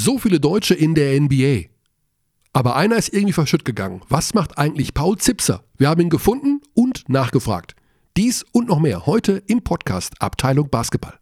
So viele Deutsche in der NBA. Aber einer ist irgendwie verschütt gegangen. Was macht eigentlich Paul Zipser? Wir haben ihn gefunden und nachgefragt. Dies und noch mehr heute im Podcast Abteilung Basketball.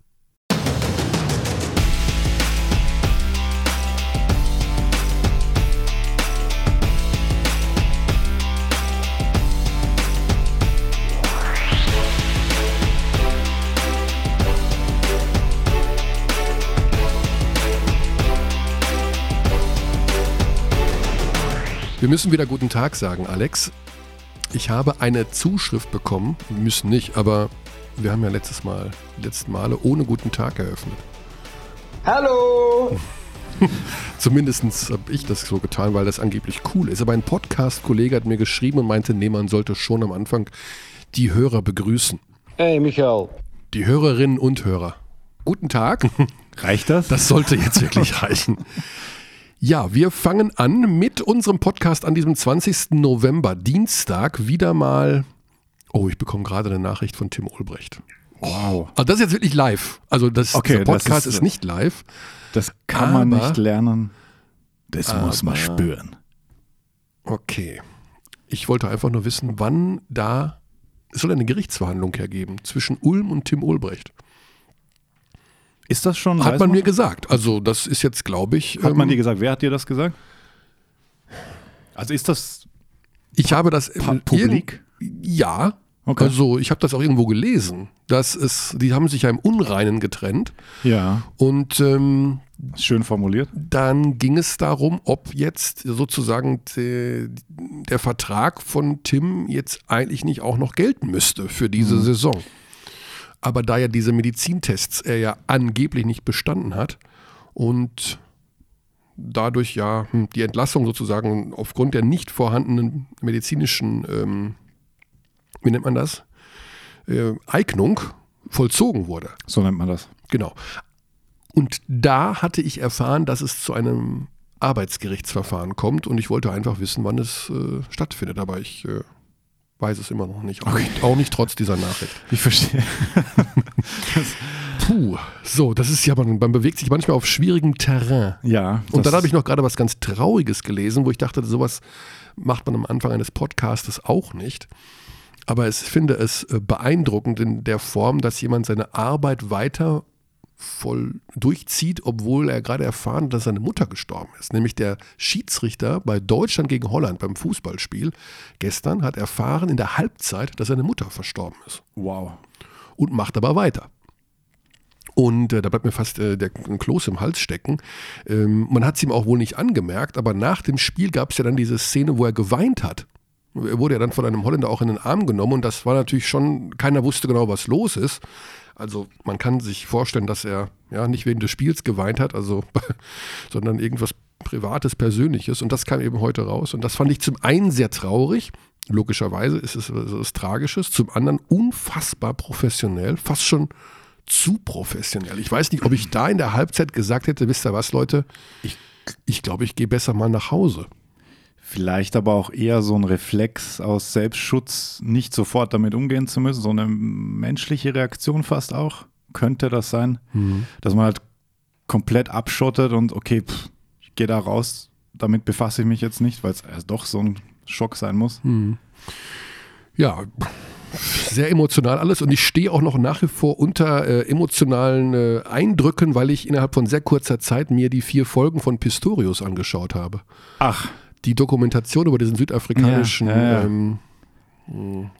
Wir müssen wieder guten Tag sagen, Alex. Ich habe eine Zuschrift bekommen. Wir müssen nicht, aber wir haben ja letztes Mal, letzten Male ohne guten Tag eröffnet. Hallo! Zumindest habe ich das so getan, weil das angeblich cool ist. Aber ein Podcast-Kollege hat mir geschrieben und meinte, nee, man sollte schon am Anfang die Hörer begrüßen. Hey, Michael. Die Hörerinnen und Hörer. Guten Tag. Reicht das? Das sollte jetzt wirklich reichen. Ja, wir fangen an mit unserem Podcast an diesem 20. November, Dienstag, wieder mal. Oh, ich bekomme gerade eine Nachricht von Tim Ulbrecht. Wow. Also das ist jetzt wirklich live. Also das Okay, der Podcast das ist, ist- nicht live. Das kann man Aber- nicht lernen. Das muss man Aber- spüren. Okay. Ich wollte einfach nur wissen, wann da es soll eine Gerichtsverhandlung hergeben zwischen Ulm und Tim Ulbrecht. Ist das schon? Hat man mir gesagt. Also das ist jetzt, glaube ich. Hat man ähm, dir gesagt? Wer hat dir das gesagt? Also ist das ich habe das publik? Ja. Okay. Also ich habe das auch irgendwo gelesen, dass es, die haben sich ja im Unreinen getrennt Ja, und ähm, schön formuliert. dann ging es darum, ob jetzt sozusagen de, der Vertrag von Tim jetzt eigentlich nicht auch noch gelten müsste für diese Saison. Aber da ja diese Medizintests er ja angeblich nicht bestanden hat und dadurch ja hm, die Entlassung sozusagen aufgrund der nicht vorhandenen medizinischen, ähm, wie nennt man das, äh, Eignung vollzogen wurde. So nennt man das. Genau. Und da hatte ich erfahren, dass es zu einem Arbeitsgerichtsverfahren kommt und ich wollte einfach wissen, wann es äh, stattfindet, aber ich äh, weiß es immer noch nicht. Auch, nicht. auch nicht trotz dieser Nachricht. Ich verstehe. Puh, so, das ist ja, man, man bewegt sich manchmal auf schwierigem Terrain. Ja. Und dann habe ich noch gerade was ganz Trauriges gelesen, wo ich dachte, sowas macht man am Anfang eines Podcastes auch nicht. Aber ich finde es äh, beeindruckend in der Form, dass jemand seine Arbeit weiter voll durchzieht, obwohl er gerade erfahren hat, dass seine Mutter gestorben ist. Nämlich der Schiedsrichter bei Deutschland gegen Holland beim Fußballspiel gestern hat erfahren in der Halbzeit, dass seine Mutter verstorben ist Wow. und macht aber weiter. Und äh, da bleibt mir fast äh, der ein Kloß im Hals stecken. Ähm, man hat es ihm auch wohl nicht angemerkt, aber nach dem Spiel gab es ja dann diese Szene, wo er geweint hat. Er wurde ja dann von einem Holländer auch in den Arm genommen und das war natürlich schon, keiner wusste genau, was los ist. Also man kann sich vorstellen, dass er ja nicht wegen des Spiels geweint hat, also sondern irgendwas Privates, Persönliches. Und das kam eben heute raus. Und das fand ich zum einen sehr traurig. Logischerweise ist es was Tragisches. Zum anderen unfassbar professionell, fast schon zu professionell. Ich weiß nicht, ob ich da in der Halbzeit gesagt hätte, wisst ihr was, Leute? Ich, ich glaube, ich gehe besser mal nach Hause. Vielleicht aber auch eher so ein Reflex aus Selbstschutz, nicht sofort damit umgehen zu müssen, so eine menschliche Reaktion fast auch. Könnte das sein, dass man halt komplett abschottet und okay, pff, ich gehe da raus, damit befasse ich mich jetzt nicht, weil es erst doch so ein Schock sein muss. Ja, sehr emotional alles und ich stehe auch noch nach wie vor unter äh, emotionalen äh, Eindrücken, weil ich innerhalb von sehr kurzer Zeit mir die vier Folgen von Pistorius angeschaut habe. Ach, Die Dokumentation über diesen südafrikanischen Ja, ja, ja. Ähm,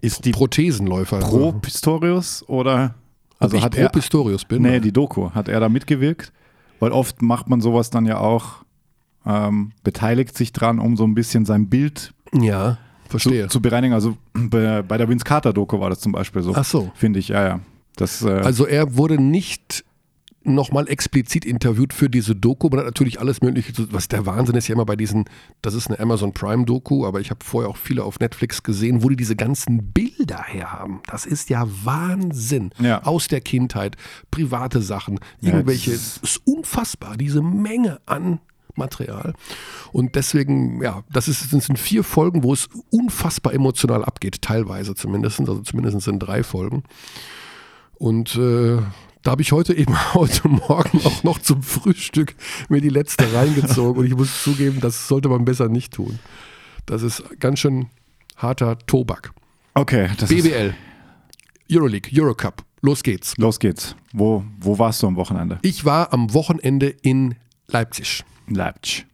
ist die Prothesenläufer. pro Pistorius oder also also ich hat pro er Pistorius bin. Nee, die Doku. Hat er da mitgewirkt? Weil oft macht man sowas dann ja auch, ähm, beteiligt sich dran, um so ein bisschen sein Bild ja, verstehe. zu, zu bereinigen. Also bei, bei der Vince Carter Doku war das zum Beispiel so. Ach so. Finde ich, ja, ja. Das, äh, Also er wurde nicht nochmal explizit interviewt für diese Doku. Man hat natürlich alles Mögliche, was der Wahnsinn ist ja immer bei diesen, das ist eine Amazon Prime Doku, aber ich habe vorher auch viele auf Netflix gesehen, wo die diese ganzen Bilder her haben. Das ist ja Wahnsinn. Ja. Aus der Kindheit, private Sachen, Ja, irgendwelche, es ist unfassbar, diese Menge an Material. Und deswegen, ja, das, ist, das sind vier Folgen, wo es unfassbar emotional abgeht, teilweise zumindest, also zumindest in drei Folgen. Und äh, Da habe ich heute eben heute Morgen auch noch zum Frühstück mir die letzte reingezogen und ich muss zugeben, das sollte man besser nicht tun. Das ist ganz schön harter Tobak. Okay, das BWL, Euroleague, Eurocup, los geht's. los geht's. Wo, wo warst du am Wochenende? Ich war am Wochenende in Leipzig. Leipzig.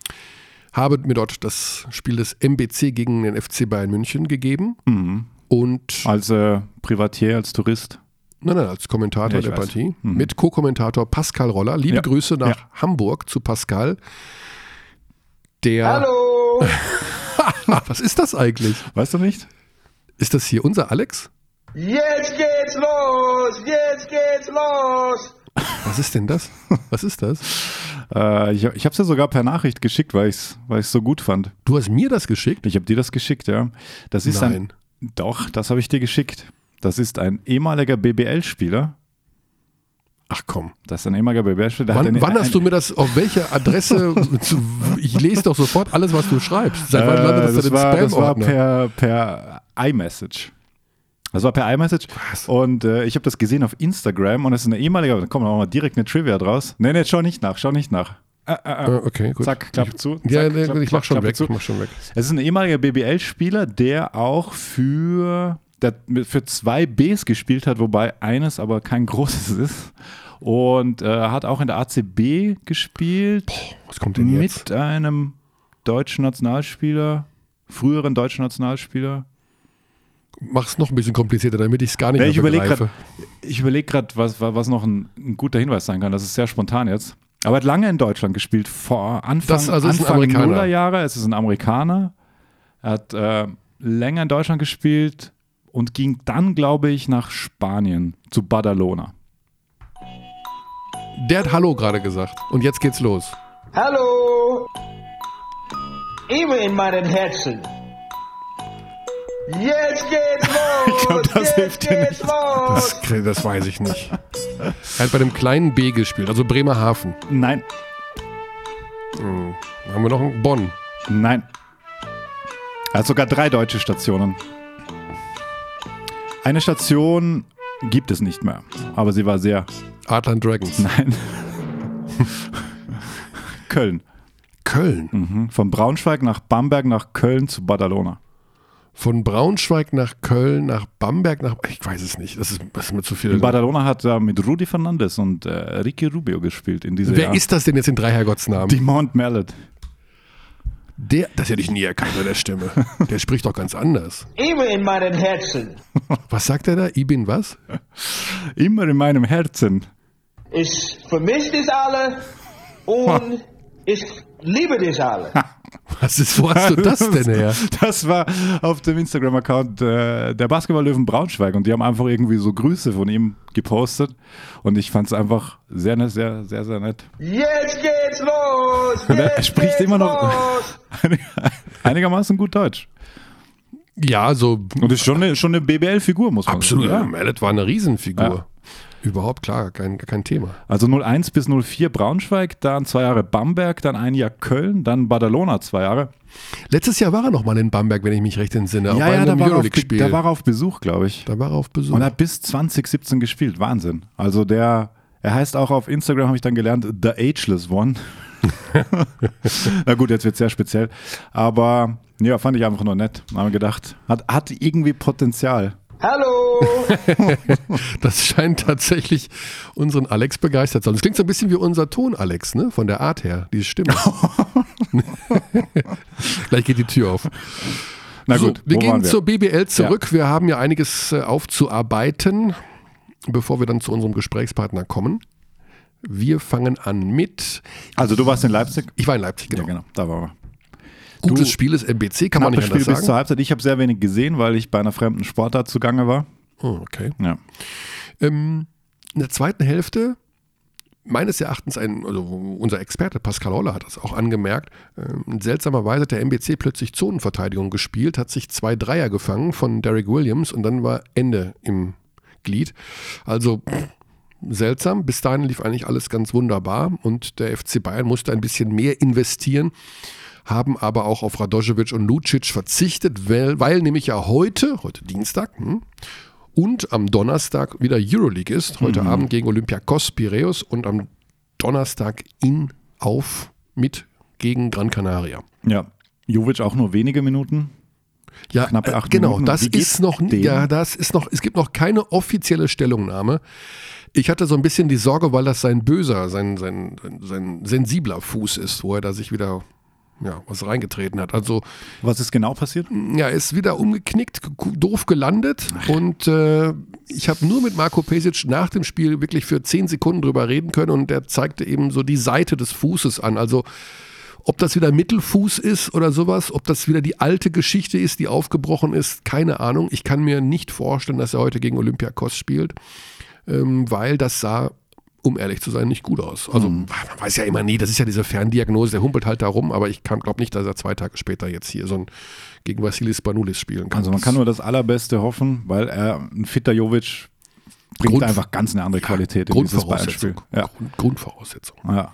habe mir dort das Spiel des MBC gegen den FC Bayern München gegeben Mhm. und Als äh, Privatier, als Tourist. Nein, nein, als Kommentator Ja, der weiß. Partie Mhm. mit Co-Kommentator Pascal Roller. Liebe Ja. Grüße nach Ja. Hamburg zu Pascal. Der Hallo! Was ist das eigentlich? Weißt du nicht? Ist das hier unser Alex? Jetzt geht's los! Jetzt geht's los! Was ist denn das? Was ist das? Äh, ich ich habe es ja sogar per Nachricht geschickt, weil ich es weil ich's so gut fand. Du hast mir das geschickt? Ich habe dir das geschickt, ja. Das ist Nein. ein. Doch, das habe ich dir geschickt. Das ist ein ehemaliger BBL-Spieler. Ach komm. Das ist ein ehemaliger BBL-Spieler. Wann, wann hast du mir das, auf welche Adresse, zu, ich lese doch sofort alles, was du schreibst. Seit wann landet Äh, das, das, denn im war, das war per, per iMessage. Das war per iMessage. Was? Und äh, ich habe das gesehen auf Instagram und es ist eine ehemalige, da kommt auch mal direkt eine Trivia draus. Nee, nee, schau nicht nach, schau nicht nach. Äh, äh. Äh, okay, gut. Zack, Klappe zu. Ja, zack, nee, Klappe- ich mach schon Klappe weg. zu. Ich mach schon weg. Es ist ein ehemaliger BBL-Spieler, der auch für, der für zwei Bs gespielt hat, wobei eines aber kein großes ist. Und äh, hat auch in der ACB gespielt Was kommt denn jetzt? mit einem deutschen Nationalspieler, früheren deutschen Nationalspieler. Mach's noch ein bisschen komplizierter, damit ich es gar nicht mehr ich überlege gerade, ich überleg grad, was, was noch ein, ein guter Hinweis sein kann. Das ist sehr spontan jetzt. Aber er hat lange in Deutschland gespielt, vor Anfang, Das also Anfang. Nullerjahre. Es ist ein Amerikaner. Er hat äh, länger in Deutschland gespielt und ging dann, glaube ich, nach Spanien zu Badalona. Der hat Hallo gerade gesagt. Und jetzt geht's los. Hallo! Immer in meinem Herzen. Jetzt geht's los! Ich glaub, das Jetzt hilft dir geht's nicht. los! Das, das weiß ich nicht. Er hat bei dem kleinen B gespielt, also Bremerhaven. Nein, Dann haben wir noch einen Bonn. nein. Er hat sogar drei deutsche Stationen. Eine Station gibt es nicht mehr, aber sie war sehr Adlan Dragons. Nein. Köln. Köln. Mhm. Von Braunschweig nach Bamberg nach Köln zu Badalona. Von Braunschweig nach Köln, nach Bamberg, nach. Ich weiß es nicht. Das ist, das ist mir zu viel. In Badalona hat er mit Rudi Fernandes und äh, Ricky Rubio gespielt in dieser Wer Jahr. ist das denn jetzt in drei Herrgottsnamen? Die Mount Mallet. Der, das hätte ich nie erkannt bei der Stimme. Der spricht doch ganz anders. Immer in meinem Herzen. Was sagt er da? Ich bin was? Immer in meinem Herzen. Ich vermisse dich alle und ich liebe dich alle. Was ist, wo hast du das denn her? Das war auf dem Instagram-Account äh, der Basketball-Löwen Braunschweig und die haben einfach irgendwie so Grüße von ihm gepostet und ich fand es einfach sehr, nett, sehr, sehr, sehr nett. Jetzt geht's los! Und er Jetzt spricht immer noch los. einigermaßen gut Deutsch. Ja, so Und ist schon eine, schon eine BBL-Figur, muss man absolut. sagen. Mallet war eine Riesenfigur. Ja. Überhaupt klar, kein, kein Thema. Also 01 bis 04 Braunschweig, dann zwei Jahre Bamberg, dann ein Jahr Köln, dann Badalona zwei Jahre. Letztes Jahr war er noch mal in Bamberg, wenn ich mich recht entsinne. bei einem da, war er auf, da war er auf Besuch, glaube ich. Da war er auf Besuch. Und er hat bis 2017 gespielt. Wahnsinn. Also der, er heißt auch auf Instagram, habe ich dann gelernt, The Ageless One. Na gut, jetzt wird es sehr speziell. Aber ja, fand ich einfach nur nett. Haben gedacht, hat, hat irgendwie Potenzial. Hallo! Das scheint tatsächlich unseren Alex begeistert zu haben. Das klingt so ein bisschen wie unser Ton, Alex, ne? Von der Art her, diese Stimme. Gleich geht die Tür auf. Na so, gut, wir wo gehen wir? zur BBL zurück. Wir haben ja einiges äh, aufzuarbeiten, bevor wir dann zu unserem Gesprächspartner kommen. Wir fangen an mit. Also du warst in Leipzig? Ich war in Leipzig, genau. Ja, genau, da waren wir. Gutes Du- Spiel ist MBC, kann man nicht anders Spiel bis zur sagen. Halbzeit. Ich habe sehr wenig gesehen, weil ich bei einer fremden Sportart zugange war. Oh, okay. Ja. Ähm, in der zweiten Hälfte, meines Erachtens, ein, also unser Experte Pascal Holler hat das auch angemerkt, ähm, seltsamerweise hat der MBC plötzlich Zonenverteidigung gespielt, hat sich zwei Dreier gefangen von Derek Williams und dann war Ende im Glied. Also seltsam, bis dahin lief eigentlich alles ganz wunderbar und der FC Bayern musste ein bisschen mehr investieren haben aber auch auf Radojevic und Lucic verzichtet, weil, weil nämlich ja heute, heute Dienstag, hm, Und am Donnerstag wieder Euroleague ist. Heute Abend gegen Olympiakos Piraeus und am Donnerstag in auf mit gegen Gran Canaria. Ja. Jovic auch nur wenige Minuten. Ja, Knappe äh, acht genau, Minuten. das ist noch, dem? ja, das ist noch, es gibt noch keine offizielle Stellungnahme. Ich hatte so ein bisschen die Sorge, weil das sein böser, sein, sein, sein sensibler Fuß ist, wo er da sich wieder ja, was reingetreten hat. Also Was ist genau passiert? ja, ist wieder umgeknickt, doof gelandet und äh, ich habe nur mit Marco Pesic nach dem Spiel wirklich für zehn Sekunden drüber reden können und der zeigte eben so die Seite des Fußes an. Also ob das wieder Mittelfuß ist oder sowas, ob das wieder die alte Geschichte ist, die aufgebrochen ist, keine Ahnung. Ich kann mir nicht vorstellen, dass er heute gegen Olympiakos spielt, ähm, weil das sah, um ehrlich zu sein, nicht gut aus. Also man weiß ja immer nie, das ist ja diese Ferndiagnose, der humpelt halt da rum, aber ich glaube nicht, dass er zwei Tage später jetzt hier so ein gegen Vasilis Spanoulis spielen kann. Also man kann nur das Allerbeste hoffen, weil er ein fitter Jovic bringt Grund- einfach ganz eine andere Qualität in dieses. Grundvoraussetzung. Ja. Grund, Grundvoraussetzung. Ja.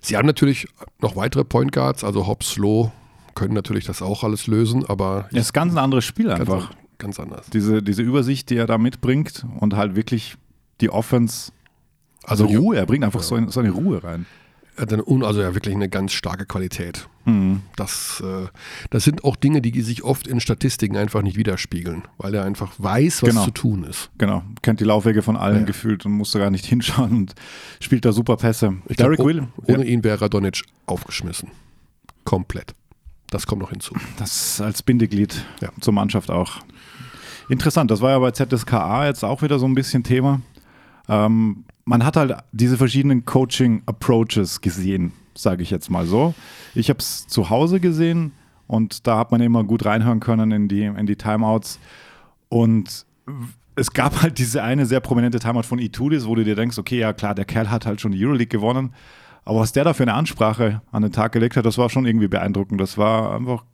Sie haben natürlich noch weitere Point Guards, also Hobbs, Low können natürlich das auch alles lösen, aber Es ist ganz ein anderes Spiel ganz, einfach. ganz anders. Diese, diese Übersicht, die er da mitbringt und halt wirklich die Offense, also Ruhe, er bringt einfach so, eine, so eine Ruhe rein. Eine, also ja wirklich eine ganz starke Qualität. Mhm. Das, äh, das sind auch Dinge, die sich oft in Statistiken einfach nicht widerspiegeln, weil er einfach weiß, was Genau. zu tun ist. Genau, kennt die Laufwege von allen Ja. gefühlt und musste gar nicht hinschauen und spielt da super Pässe. Ich glaub, Derek oh- Will, Ohne ja, ihn wäre Radonic aufgeschmissen. Komplett. Das kommt noch hinzu. das als Bindeglied Ja. zur Mannschaft auch. Interessant, das war ja bei ZSKA jetzt auch wieder so ein bisschen Thema. Ähm, man hat halt diese verschiedenen Coaching-Approaches gesehen, sage ich jetzt mal so. Ich habe es zu Hause gesehen und da hat man immer gut reinhören können in die, in die Timeouts. Und es gab halt diese eine sehr prominente Timeout von Itudis, wo du dir denkst, okay, ja klar, der Kerl hat halt schon die Euroleague gewonnen. Aber was der da für eine Ansprache an den Tag gelegt hat, das war schon irgendwie beeindruckend. Das war einfach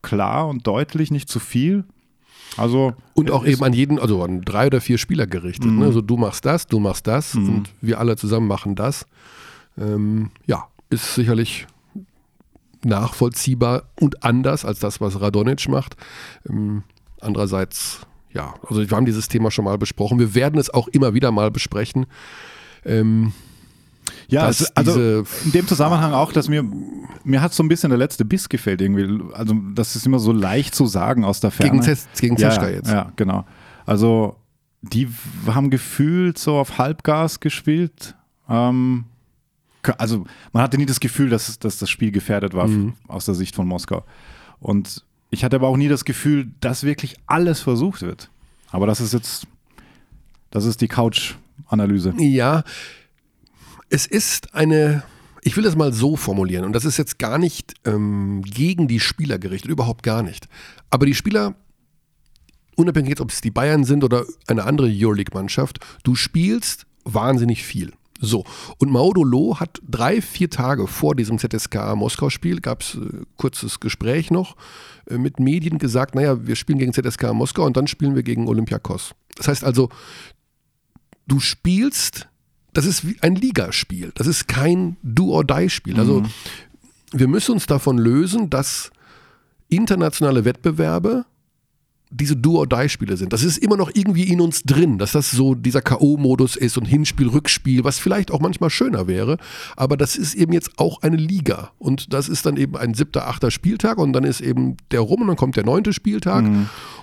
klar und deutlich, nicht zu viel. Also Und auch eben an jeden, also an drei oder vier Spieler gerichtet. Mhm. Ne? Also du machst das, du machst das und wir alle zusammen machen das. Ähm, ja, ist sicherlich nachvollziehbar und anders als das, was Radonic macht. Ähm, andererseits, ja, also wir haben dieses Thema schon mal besprochen. Wir werden es auch immer wieder mal besprechen. Ähm, Ja, dass also diese- in dem Zusammenhang auch, dass mir, mir hat so ein bisschen der letzte Biss gefällt irgendwie. Also das ist immer so leicht zu sagen aus der Ferne. gegen, Zes, gegen Zeschka ja, jetzt. Ja, genau. Also die haben gefühlt so auf Halbgas gespielt. Ähm, also man hatte nie das Gefühl, dass, dass das Spiel gefährdet war Mhm. aus der Sicht von Moskau. Und ich hatte aber auch nie das Gefühl, dass wirklich alles versucht wird. Aber das ist jetzt, das ist die Couch-Analyse. Ja, es ist eine, ich will das mal so formulieren, und das ist jetzt gar nicht ähm, gegen die Spieler gerichtet, überhaupt gar nicht. Aber die Spieler, unabhängig jetzt, ob es die Bayern sind oder eine andere Euroleague-Mannschaft, du spielst wahnsinnig viel. So, und Maudolo hat drei, vier Tage vor diesem ZSKA Moskau-Spiel, gab es äh, kurzes Gespräch noch, äh, mit Medien gesagt, naja, wir spielen gegen ZSKA Moskau und dann spielen wir gegen Olympiakos. Das heißt also, du spielst, das ist ein Ligaspiel, das ist kein Do-or-Die-Spiel. Also wir müssen uns davon lösen, dass internationale Wettbewerbe diese Do-or-Die-Spiele sind. Das ist immer noch irgendwie in uns drin, dass das so dieser K.O.-Modus ist und Hinspiel, Rückspiel, was vielleicht auch manchmal schöner wäre. Aber das ist eben jetzt auch eine Liga. Und das ist dann eben ein siebter, achter Spieltag und dann ist eben der rum und dann kommt der neunte Spieltag.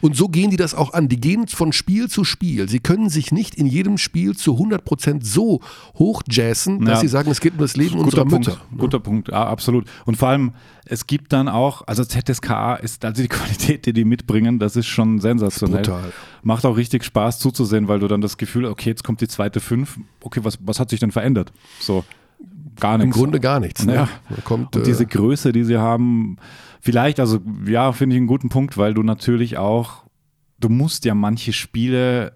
Und so gehen die das auch an. Die gehen von Spiel zu Spiel. Sie können sich nicht in jedem Spiel zu 100% so hochjazzen, dass Ja. sie sagen, es geht um das Leben unserer Punkt, Mütter. Guter Punkt, ja, absolut. Und vor allem, es gibt dann auch, also ZSKA ist, also die Qualität, die die mitbringen, das ist schon sensationell. Brutal. Macht auch richtig Spaß zuzusehen, weil du dann das Gefühl, okay, jetzt kommt die zweite Fünf. Okay, was, was hat sich denn verändert? So, gar Im nichts. Grunde gar nichts. Ne? Ja. Kommt, Und äh, diese Größe, die sie haben, vielleicht, also ja, finde ich einen guten Punkt, weil du natürlich auch, du musst ja manche Spiele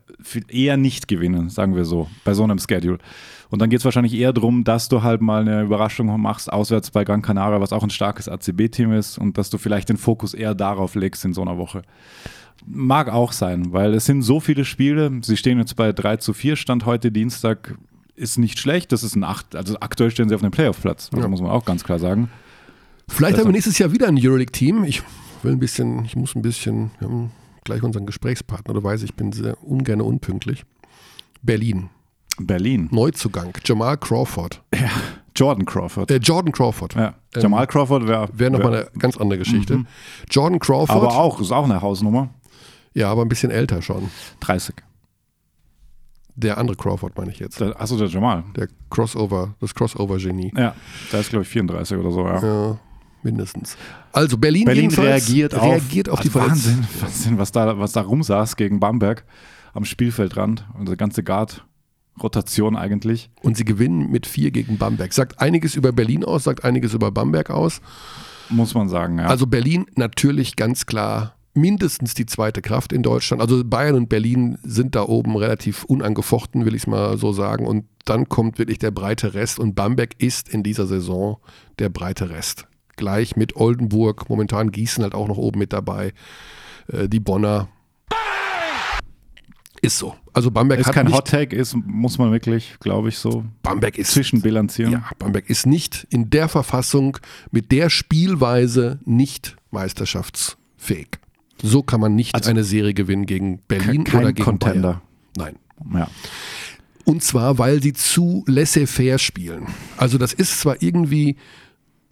eher nicht gewinnen, sagen wir so, bei so einem Schedule. Und dann geht es wahrscheinlich eher darum, dass du halt mal eine Überraschung machst, auswärts bei Gran Canaria, was auch ein starkes ACB-Team ist, und dass du vielleicht den Fokus eher darauf legst in so einer Woche. Mag auch sein, weil es sind so viele Spiele. Sie stehen jetzt bei 3 zu 4, Stand heute Dienstag. Ist nicht schlecht. Das ist ein 8, also aktuell stehen sie auf einem Playoff-Platz. Also Ja. muss man auch ganz klar sagen. Vielleicht haben Besser. wir nächstes Jahr wieder ein Euroleague-Team. Ich will ein bisschen, ich muss ein bisschen, wir haben gleich unseren Gesprächspartner. Du weißt, ich bin sehr ungern unpünktlich. Berlin. Berlin. Neuzugang. Jamal Crawford. Ja, Jordan Crawford. Äh, Jordan Crawford. ja. Jamal Crawford wäre Wäre nochmal eine ganz andere Geschichte. Jordan Crawford. Aber auch, ist auch eine Hausnummer. Ja, aber ein bisschen älter schon. 30. Der andere Crawford meine ich jetzt. Achso, der Jamal. Der Crossover, das Crossover-Genie. Ja, der ist, glaube ich, 34 oder so, ja. Ja, mindestens. Also Berlin, Berlin reagiert auf, reagiert auf die also. Wahnsinn, Wahnsinn, was da, was da rumsaß gegen Bamberg am Spielfeldrand. Unsere ganze Guard-Rotation eigentlich. Und sie gewinnen mit vier gegen Bamberg. Sagt einiges über Berlin aus, sagt einiges über Bamberg aus. Muss man sagen, ja. Also Berlin natürlich ganz klar mindestens die zweite Kraft in Deutschland. Also Bayern und Berlin sind da oben relativ unangefochten, will ich es mal so sagen. Und dann kommt wirklich der breite Rest. Und Bamberg ist in dieser Saison der breite Rest. Gleich mit Oldenburg, momentan Gießen halt auch noch oben mit dabei. Äh, die Bonner. Ist so. Also Bamberg ist hat kein nicht, Hot Take, ist, muss man wirklich, glaube ich, so Bamberg ist zwischenbilanzieren. Ja, Bamberg ist nicht in der Verfassung, mit der Spielweise nicht meisterschaftsfähig. So kann man nicht Also eine Serie gewinnen gegen Berlin kein oder gegen Contender. Bayern. Nein. Ja. Und zwar, weil sie zu laissez-faire spielen. Also das ist zwar irgendwie,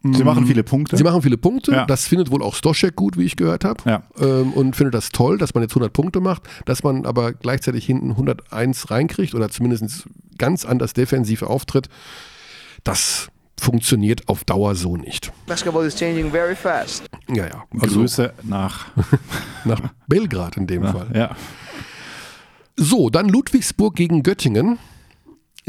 Sie machen viele Punkte. sie machen viele Punkte, Ja. das findet wohl auch Stoschek gut, wie ich gehört habe. Ja. Ähm, und findet das toll, dass man jetzt 100 Punkte macht, dass man aber gleichzeitig hinten 101 reinkriegt oder zumindest ganz anders defensiv auftritt. Das funktioniert auf Dauer so nicht. Basketball is changing very fast. Ja, ja. Also Grüße nach. nach Belgrad in dem Fall. ja. So, dann Ludwigsburg gegen Göttingen.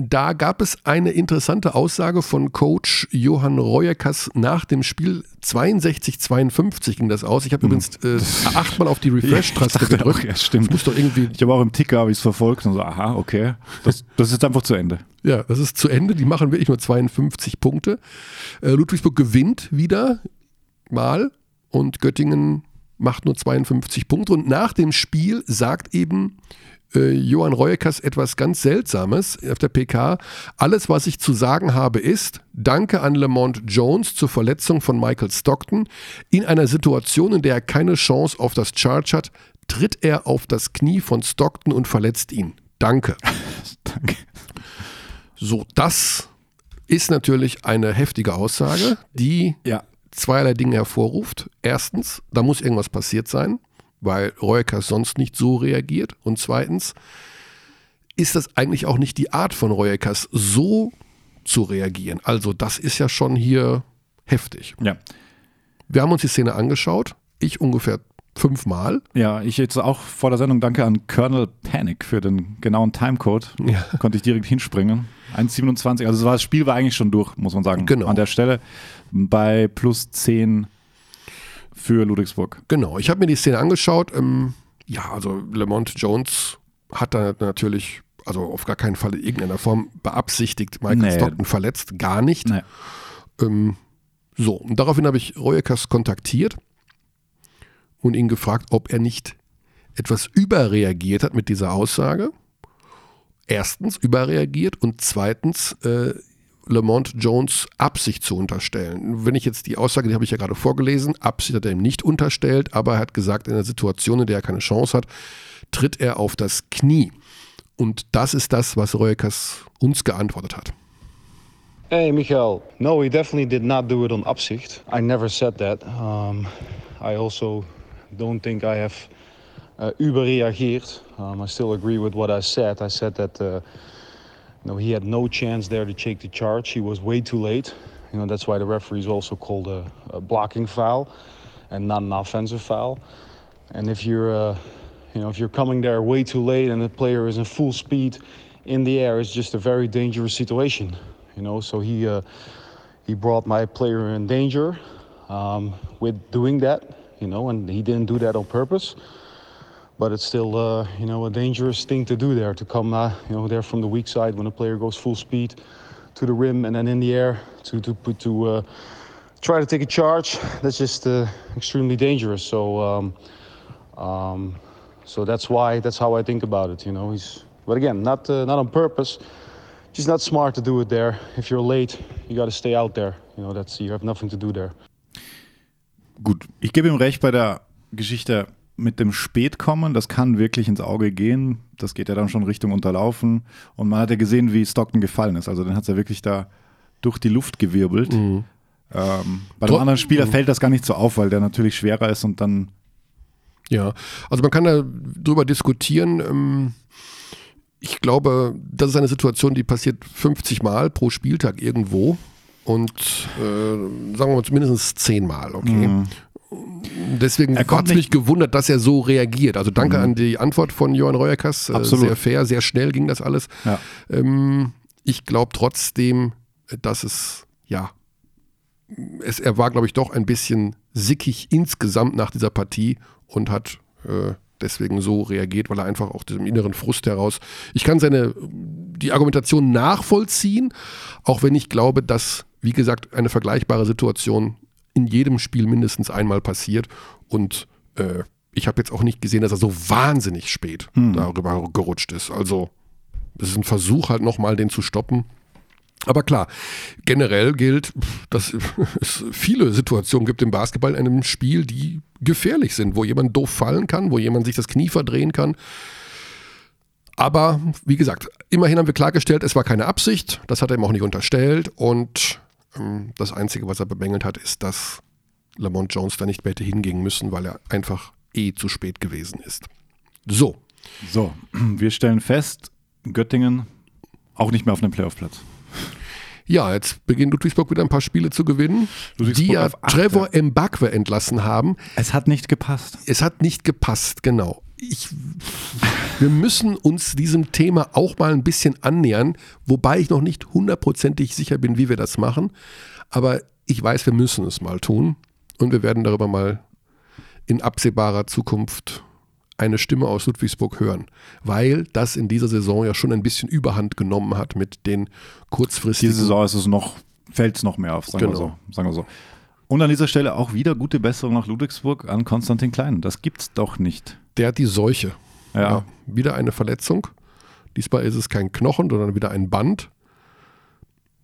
Da gab es eine interessante Aussage von Coach Johann Reueckers nach dem Spiel 62-52 ging das aus. Ich habe übrigens äh, achtmal auf die Refresh-Taste Hm. gedrückt. auch, ja, stimmt. Muss doch irgendwie, Ich habe auch im Ticker habe ich es verfolgt und so, aha, okay. Das, das ist einfach zu Ende. ja, das ist zu Ende. Die machen wirklich nur 52 Punkte. Äh, Ludwigsburg gewinnt wieder mal und Göttingen macht nur 52 Punkte. Und nach dem Spiel sagt eben äh, Johann Reueckers etwas ganz Seltsames auf der PK. Alles, was ich zu sagen habe, ist, danke an Lamont Jones zur Verletzung von Michael Stockton. In einer Situation, in der er keine Chance auf das Charge hat, tritt er auf das Knie von Stockton und verletzt ihn. Danke. Danke. So, das ist natürlich eine heftige Aussage, die Ja. zweierlei Dinge hervorruft. Erstens, da muss irgendwas passiert sein, weil Reueckers sonst nicht so reagiert. Und zweitens, ist das eigentlich auch nicht die Art von Reueckers, so zu reagieren. Also das ist ja schon hier heftig. Ja. Wir haben uns die Szene angeschaut, ich ungefähr fünfmal. Ja, ich jetzt auch vor der Sendung danke an Colonel Panic für den genauen Timecode. Ja. Konnte ich direkt hinspringen. 1,27. Also das Spiel war eigentlich schon durch, muss man sagen. Genau. An der Stelle bei plus 10 für Ludwigsburg. Genau, ich habe mir die Szene angeschaut. Ähm, ja, also Lamont Jones hat da natürlich, also auf gar keinen Fall in irgendeiner Form beabsichtigt, Michael Nee. Stockton verletzt, gar nicht. Nee. Ähm, so, und daraufhin habe ich Reueckers kontaktiert und ihn gefragt, ob er nicht etwas überreagiert hat mit dieser Aussage. Erstens überreagiert und zweitens äh, Lamont Jones Absicht zu unterstellen. Wenn ich jetzt die Aussage, die habe ich ja gerade vorgelesen, Absicht hat er ihm nicht unterstellt, aber er hat gesagt, in einer Situation, in der er keine Chance hat, tritt er auf das Knie. Und das ist das, was Reueckers uns geantwortet hat. Hey, Michael. No, he definitely did not do it on Absicht. I never said that. Um, I also don't think I have uh, überreageerd. Um, I still agree with what I said. I said that uh, you know, he had no chance there to take the charge. He was way too late. You know, that's why the referees also called a, a blocking foul and not an offensive foul. And if you're, uh, you know, if you're coming there way too late and the player is in full speed in the air, it's just a very dangerous situation. You know, so he uh, he brought my player in danger um, with doing that. You know, and he didn't do that on purpose. But it's still, uh, you know, a dangerous thing to do there to come, uh, you know, there from the weak side when a player goes full speed to the rim and then in the air to to put to uh, try to take a charge. That's just uh, extremely dangerous. So, um, um, so that's why that's how I think about it. You know, he's but again, not uh, not on purpose. Just not smart to do it there. If you're late, you got to stay out there. You know, that's you have nothing to do there. Gut, ich gebe ihm recht bei der Geschichte mit dem Spätkommen, das kann wirklich ins Auge gehen. Das geht ja dann schon Richtung Unterlaufen. Und man hat ja gesehen, wie Stockton gefallen ist. Also dann hat es ja wirklich da durch die Luft gewirbelt. Ähm, bei dem anderen Spieler fällt das gar nicht so auf, weil der natürlich schwerer ist und dann Ja, also man kann da drüber diskutieren. ähm, Ich glaube, das ist eine Situation, die passiert 50 Mal pro Spieltag irgendwo und äh, sagen wir mal zumindest 10 Mal, okay. Deswegen hat es mich Mhm. gewundert, dass er so reagiert. Also danke an die Antwort von Johann Reuerkas. Äh, Absolut. Sehr fair, sehr schnell ging das alles. Ja. Ähm, ich glaube trotzdem, dass es, ja, es, er war, glaube ich, doch ein bisschen sickig insgesamt nach dieser Partie und hat äh, deswegen so reagiert, weil er einfach auch diesem inneren Frust heraus. Ich kann seine die Argumentation nachvollziehen, auch wenn ich glaube, dass, wie gesagt, eine vergleichbare Situation in jedem Spiel mindestens einmal passiert und äh, ich habe jetzt auch nicht gesehen, dass er so wahnsinnig spät darüber gerutscht ist. Also es ist ein Versuch halt nochmal, den zu stoppen. Aber klar, generell gilt, dass es viele Situationen gibt im Basketball in einem Spiel, die gefährlich sind, wo jemand doof fallen kann, wo jemand sich das Knie verdrehen kann. Aber wie gesagt, immerhin haben wir klargestellt, es war keine Absicht, das hat er ihm auch nicht unterstellt und das Einzige, was er bemängelt hat, ist, dass Lamont Jones da nicht mehr hätte hingehen müssen, weil er einfach eh zu spät gewesen ist. So, So, wir stellen fest, Göttingen auch nicht mehr auf einem Playoff-Platz. Ja, jetzt beginnt Ludwigsburg wieder ein paar Spiele zu gewinnen, die ja Trevor Mbakwe entlassen haben. Es hat nicht gepasst. Es hat nicht gepasst, genau. Ich, wir müssen uns diesem Thema auch mal ein bisschen annähern, wobei ich noch nicht hundertprozentig sicher bin, wie wir das machen. Aber ich weiß, wir müssen es mal tun und wir werden darüber mal in absehbarer Zukunft eine Stimme aus Ludwigsburg hören, weil das in dieser Saison ja schon ein bisschen Überhand genommen hat mit den kurzfristigen Diese Saison ist es noch, fällt es noch mehr auf, sagen, wir Genau. so, sagen wir so. Und an dieser Stelle auch wieder gute Besserung nach Ludwigsburg an Konstantin Klein. Das gibt's doch nicht. Der hat die Seuche. Ja. wieder eine Verletzung. Diesmal ist es kein Knochen, sondern wieder ein Band.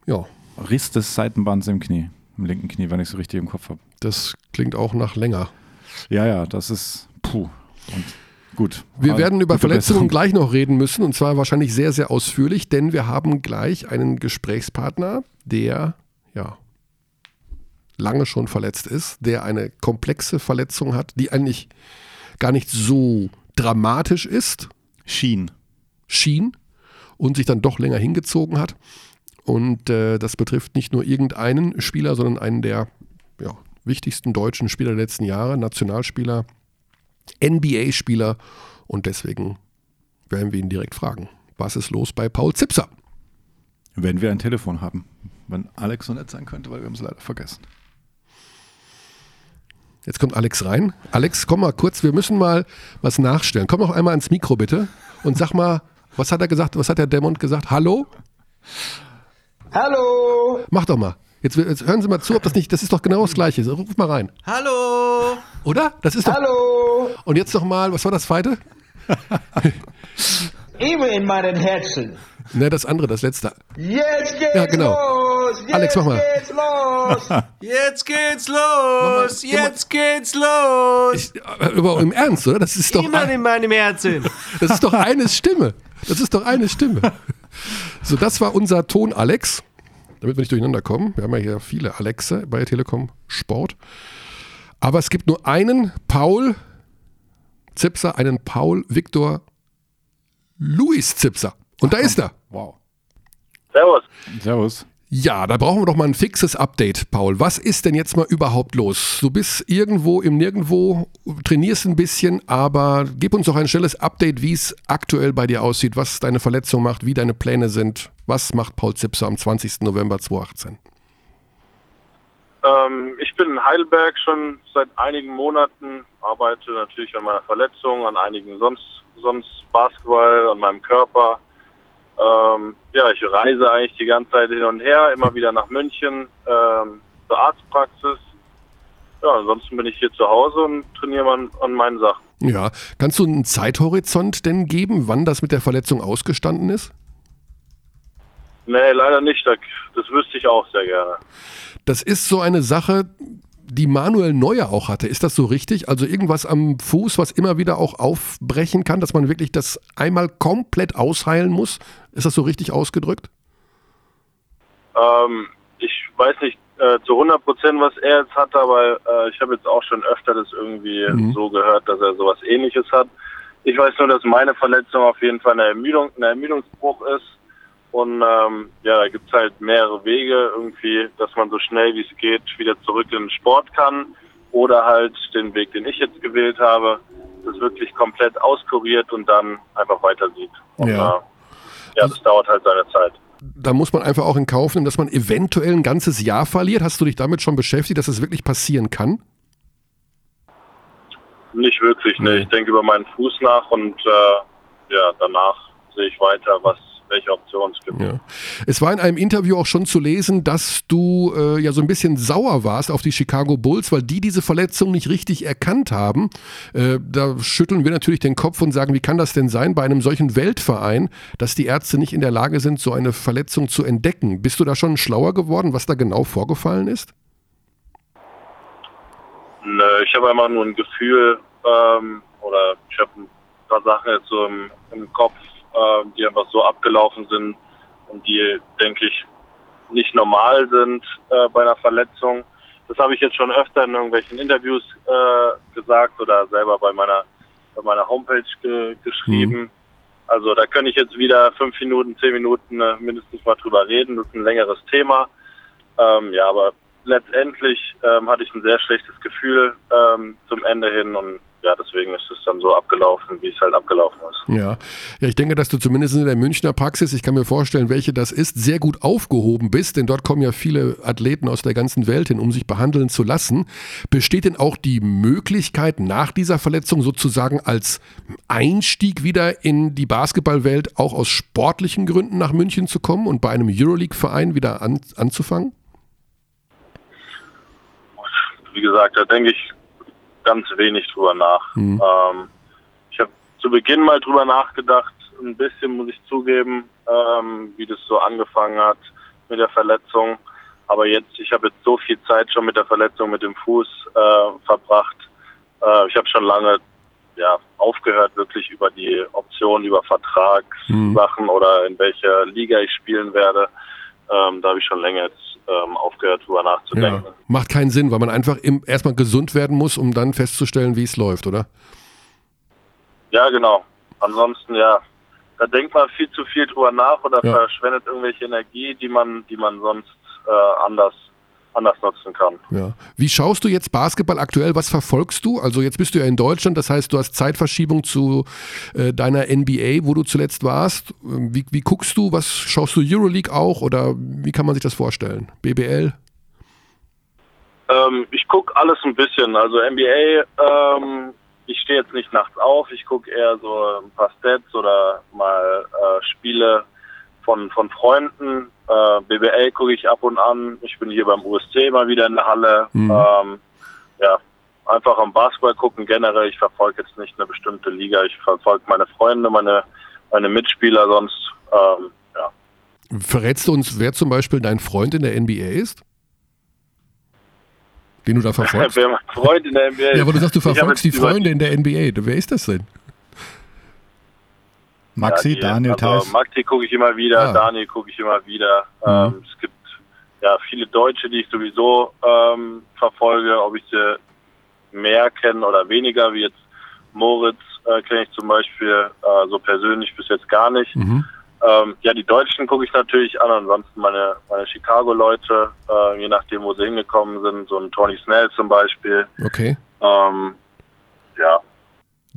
Ja, Riss des Seitenbands im Knie, im linken Knie, wenn ich so richtig im Kopf habe. das klingt auch nach länger. Ja, ja, das ist puh. Und gut. Wir werden über Verletzungen gleich noch reden müssen und zwar wahrscheinlich sehr, sehr ausführlich, denn wir haben gleich einen Gesprächspartner, der ja lange schon verletzt ist, der eine komplexe Verletzung hat, die eigentlich gar nicht so dramatisch ist, Schien. schien und sich dann doch länger hingezogen hat. Und äh, das betrifft nicht nur irgendeinen Spieler, sondern einen der ja, wichtigsten deutschen Spieler der letzten Jahre, Nationalspieler, NBA-Spieler. Und deswegen werden wir ihn direkt fragen. Was ist los bei Paul Zipser? Wenn wir ein Telefon haben. Wenn Alex so nett sein könnte, weil wir haben es leider vergessen. Jetzt kommt Alex rein. Alex, komm mal kurz, wir müssen mal was nachstellen. Komm noch einmal ans Mikro bitte und sag mal, was hat er gesagt? Was hat der Dämon gesagt? Hallo? Hallo. Mach doch mal. Jetzt, jetzt hören Sie mal zu, ob das nicht, das ist doch genau das Gleiche. So, Ruf mal rein. Hallo! Oder? Das ist doch. Hallo. Und jetzt noch mal, was war das zweite? Immer in meinen Herzen. Ne, das andere, das letzte. Jetzt geht's Ja, genau. los. Jetzt Alex, mach mal. geht's los. Jetzt geht's los! Mal- Jetzt geht's los! Ich, aber im Ernst, oder? Das ist doch, Immer in meinem Herzen. das ist doch eine Stimme. Das ist doch eine Stimme. So, das war unser Ton, Alex. Damit wir nicht durcheinander kommen. Wir haben ja hier viele Alexe bei Telekom Sport. Aber es gibt nur einen Paul Zipser, einen Paul Viktor Luis Zipser. Und da ist er. Wow. Servus. Servus. Ja, da brauchen wir doch mal ein fixes Update, Paul. Was ist denn jetzt mal überhaupt los? Du bist irgendwo im Nirgendwo, trainierst ein bisschen, aber gib uns doch ein schnelles Update, wie es aktuell bei dir aussieht, was deine Verletzung macht, wie deine Pläne sind. Was macht Paul Zipser am 20. November 2018? Ähm, ich bin in Heidelberg schon seit einigen Monaten, arbeite natürlich an meiner Verletzung, an einigen sonst, sonst Basketball, an meinem Körper. Ähm, ja, ich reise eigentlich die ganze Zeit hin und her, immer wieder nach München ähm, zur Arztpraxis. Ja, ansonsten bin ich hier zu Hause und trainiere an, an meinen Sachen. Ja, kannst du einen Zeithorizont denn geben, wann das mit der Verletzung ausgestanden ist? Nee, leider nicht. Das, das wüsste ich auch sehr gerne. Das ist so eine Sache, die Manuel Neuer auch hatte. Ist das so richtig? Also irgendwas am Fuß, was immer wieder auch aufbrechen kann, dass man wirklich das einmal komplett ausheilen muss? Ist das so richtig ausgedrückt? Ähm, ich weiß nicht äh, zu 100 Prozent, was er jetzt hat, aber äh, ich habe jetzt auch schon öfter das irgendwie Mhm. so gehört, dass er sowas ähnliches hat. Ich weiß nur, dass meine Verletzung auf jeden Fall eine Ermüdung, ein Ermüdungsbruch ist. Und ähm, ja, da gibt's halt mehrere Wege irgendwie, dass man so schnell wie es geht wieder zurück in den Sport kann. Oder halt den Weg, den ich jetzt gewählt habe, das wirklich komplett auskuriert und dann einfach weiter sieht. Und, Ja. Äh, ja, das dauert halt seine Zeit. Da muss man einfach auch in Kauf nehmen, dass man eventuell ein ganzes Jahr verliert. Hast du dich damit schon beschäftigt, dass das wirklich passieren kann? Nicht wirklich, ne. Ich denke über meinen Fuß nach und äh, ja, danach sehe ich weiter, was welche Optionen es gibt. Ja. Es war in einem Interview auch schon zu lesen, dass du äh, ja so ein bisschen sauer warst auf die Chicago Bulls, weil die diese Verletzung nicht richtig erkannt haben. Äh, da schütteln wir natürlich den Kopf und sagen, wie kann das denn sein bei einem solchen Weltverein, dass die Ärzte nicht in der Lage sind, so eine Verletzung zu entdecken? Bist du da schon schlauer geworden, was da genau vorgefallen ist? Nö, ich habe einfach nur ein Gefühl ähm, oder ich habe ein paar Sachen jetzt so im, im Kopf, ähm, die einfach so abgelaufen sind und die, denke ich, nicht normal sind äh, bei einer Verletzung. Das habe ich jetzt schon öfter in irgendwelchen Interviews äh, gesagt oder selber bei meiner bei meiner Homepage ge geschrieben. Also da könnte ich jetzt wieder fünf Minuten, zehn Minuten äh, mindestens mal drüber reden. Das ist ein längeres Thema. Ähm, ja, aber letztendlich ähm, hatte ich ein sehr schlechtes Gefühl ähm, zum Ende hin und ja, deswegen ist es dann so abgelaufen, wie es halt abgelaufen ist. Ja. ja, ich denke, dass du zumindest in der Münchner Praxis, ich kann mir vorstellen, welche das ist, sehr gut aufgehoben bist, denn dort kommen ja viele Athleten aus der ganzen Welt hin, um sich behandeln zu lassen. Besteht denn auch die Möglichkeit, nach dieser Verletzung sozusagen als Einstieg wieder in die Basketballwelt auch aus sportlichen Gründen nach München zu kommen und bei einem Euroleague-Verein wieder an, anzufangen? Wie gesagt, da denke ich ganz wenig drüber nach. Mhm. Ähm, ich habe zu Beginn mal drüber nachgedacht, ein bisschen muss ich zugeben, ähm, wie das so angefangen hat mit der Verletzung. Aber jetzt, ich habe jetzt so viel Zeit schon mit der Verletzung mit dem Fuß äh, verbracht. Äh, ich habe schon lange ja, aufgehört, wirklich über die Option, über Vertragssachen oder in welcher Liga ich spielen werde. Ähm, da habe ich schon länger jetzt ähm, aufgehört, drüber nachzudenken. Ja. Macht keinen Sinn, weil man einfach im, erstmal gesund werden muss, um dann festzustellen, wie es läuft, oder? Ja, genau. Ansonsten, ja, da denkt man viel zu viel drüber nach oder Ja. verschwendet irgendwelche Energie, die man, die man sonst äh, anders, anders nutzen kann. Ja. Wie schaust du jetzt Basketball aktuell? Was verfolgst du? Also jetzt bist du ja in Deutschland, das heißt, du hast Zeitverschiebung zu äh, deiner NBA, wo du zuletzt warst. Ähm, Wie, wie guckst du? Was schaust du Euroleague auch oder wie kann man sich das vorstellen? BBL? Ähm, ich gucke alles ein bisschen. Also NBA, ähm, ich stehe jetzt nicht nachts auf. Ich gucke eher so ein paar Stats oder mal äh, Spiele von, von Freunden. Äh, BBL gucke ich ab und an. Ich bin hier beim USC mal wieder in der Halle. Mhm. Ähm, ja, einfach am Basketball gucken generell. Ich verfolge jetzt nicht eine bestimmte Liga. Ich verfolge meine Freunde, meine, meine Mitspieler sonst. Ähm, ja. Verrätst du uns, wer zum Beispiel dein Freund in der NBA ist? Den du da verfolgst? Wer mein Freund in der NBA ja, aber du sagst, du verfolgst die Freunde in der NBA. Wer ist das denn? Maxi, Ja, die- Daniel also Theiss. Maxi gucke ich immer wieder, Ah. Daniel gucke ich immer wieder. Mhm. Ähm, es gibt ja viele Deutsche, die ich sowieso ähm, verfolge, ob ich sie mehr kenne oder weniger, wie jetzt Moritz äh, kenne ich zum Beispiel äh, so persönlich bis jetzt gar nicht. Mhm. Ähm, ja, die Deutschen gucke ich natürlich an, ansonsten meine, meine Chicago-Leute, äh, je nachdem, wo sie hingekommen sind, so ein Tony Snell zum Beispiel. Okay. Ähm, ja,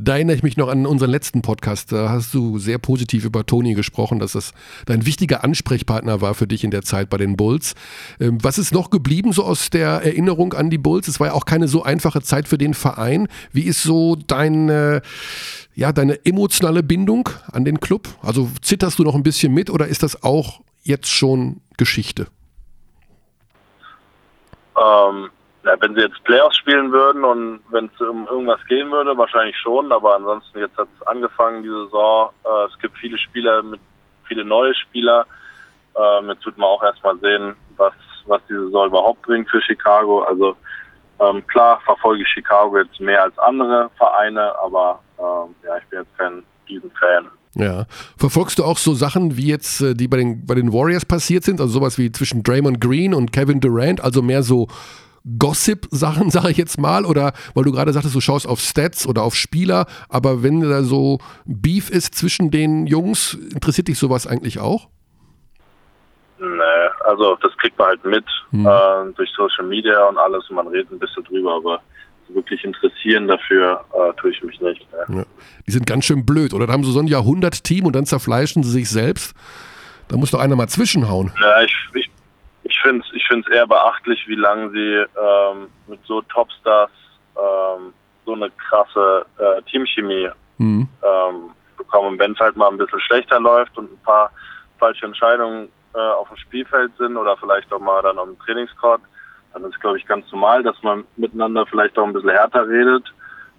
Da erinnere ich mich noch an unseren letzten Podcast. Da hast du sehr positiv über Toni gesprochen, dass es dein wichtiger Ansprechpartner war für dich in der Zeit bei den Bulls. Ähm, Was ist noch geblieben so aus der Erinnerung an die Bulls? Es war ja auch keine so einfache Zeit für den Verein. Wie ist so deine, ja, deine emotionale Bindung an den Club? Also zitterst du noch ein bisschen mit oder ist das auch jetzt schon Geschichte? Ähm, na, wenn sie jetzt Playoffs spielen würden und wenn es um irgendwas gehen würde, wahrscheinlich schon, aber ansonsten jetzt hat es angefangen, die Saison. Äh, es gibt viele Spieler mit viele neue Spieler. Ähm, jetzt wird man auch erstmal sehen, was, was die Saison überhaupt bringt für Chicago. Also Ähm, klar verfolge ich Chicago jetzt mehr als andere Vereine, aber ähm, ja, ich bin jetzt kein Riesenfan. Ja. Verfolgst du auch so Sachen, wie jetzt, äh, die bei den, bei den Warriors passiert sind? Also sowas wie zwischen Draymond Green und Kevin Durant, also mehr so Gossip-Sachen, sage ich jetzt mal, oder weil du gerade sagtest, du schaust auf Stats oder auf Spieler, aber wenn da so Beef ist zwischen den Jungs, interessiert dich sowas eigentlich auch? Nee, also das kriegt man halt mit Hm. äh, durch Social Media und alles und man redet ein bisschen drüber, aber wirklich interessieren dafür äh, tue ich mich nicht. Ne. Ja. Die sind ganz schön blöd, oder? Da haben sie so ein Jahrhundert-Team und dann zerfleischen sie sich selbst. Da muss doch einer mal zwischenhauen. Ja, ich, ich, ich finde es ich find's eher beachtlich, wie lange sie ähm, mit so Topstars ähm, so eine krasse äh, Teamchemie Hm. ähm, bekommen. Wenn es halt mal ein bisschen schlechter läuft und ein paar falsche Entscheidungen äh, auf dem Spielfeld sind oder vielleicht auch mal dann am Trainingscourt, dann ist glaube ich ganz normal, dass man miteinander vielleicht auch ein bisschen härter redet.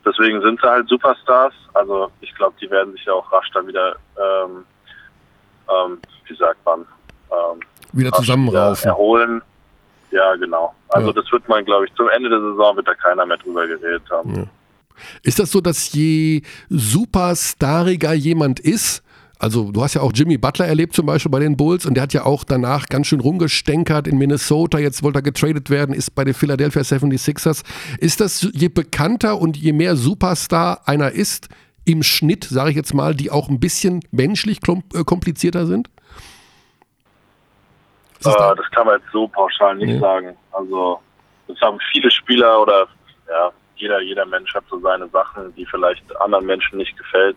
Deswegen sind sie halt Superstars. Also ich glaube, die werden sich ja auch rasch dann wieder, ähm, ähm, wie sagt man, ähm, Wieder zusammenraufen. wieder erholen. Ja, genau. Also Ja. das wird man, glaube ich, zum Ende der Saison wird da keiner mehr drüber geredet haben. Ja. Ist das so, dass je superstariger jemand ist, also du hast ja auch Jimmy Butler erlebt zum Beispiel bei den Bulls und der hat ja auch danach ganz schön rumgestänkert in Minnesota, jetzt wollte er getradet werden, ist bei den Philadelphia 76ers. Ist das je bekannter und je mehr Superstar einer ist, im Schnitt, sage ich jetzt mal, die auch ein bisschen menschlich äh, komplizierter sind? Da- Äh, das kann man jetzt so pauschal nicht Nee. sagen. Also das haben viele Spieler oder ja, jeder, jeder Mensch hat so seine Sachen, die vielleicht anderen Menschen nicht gefällt.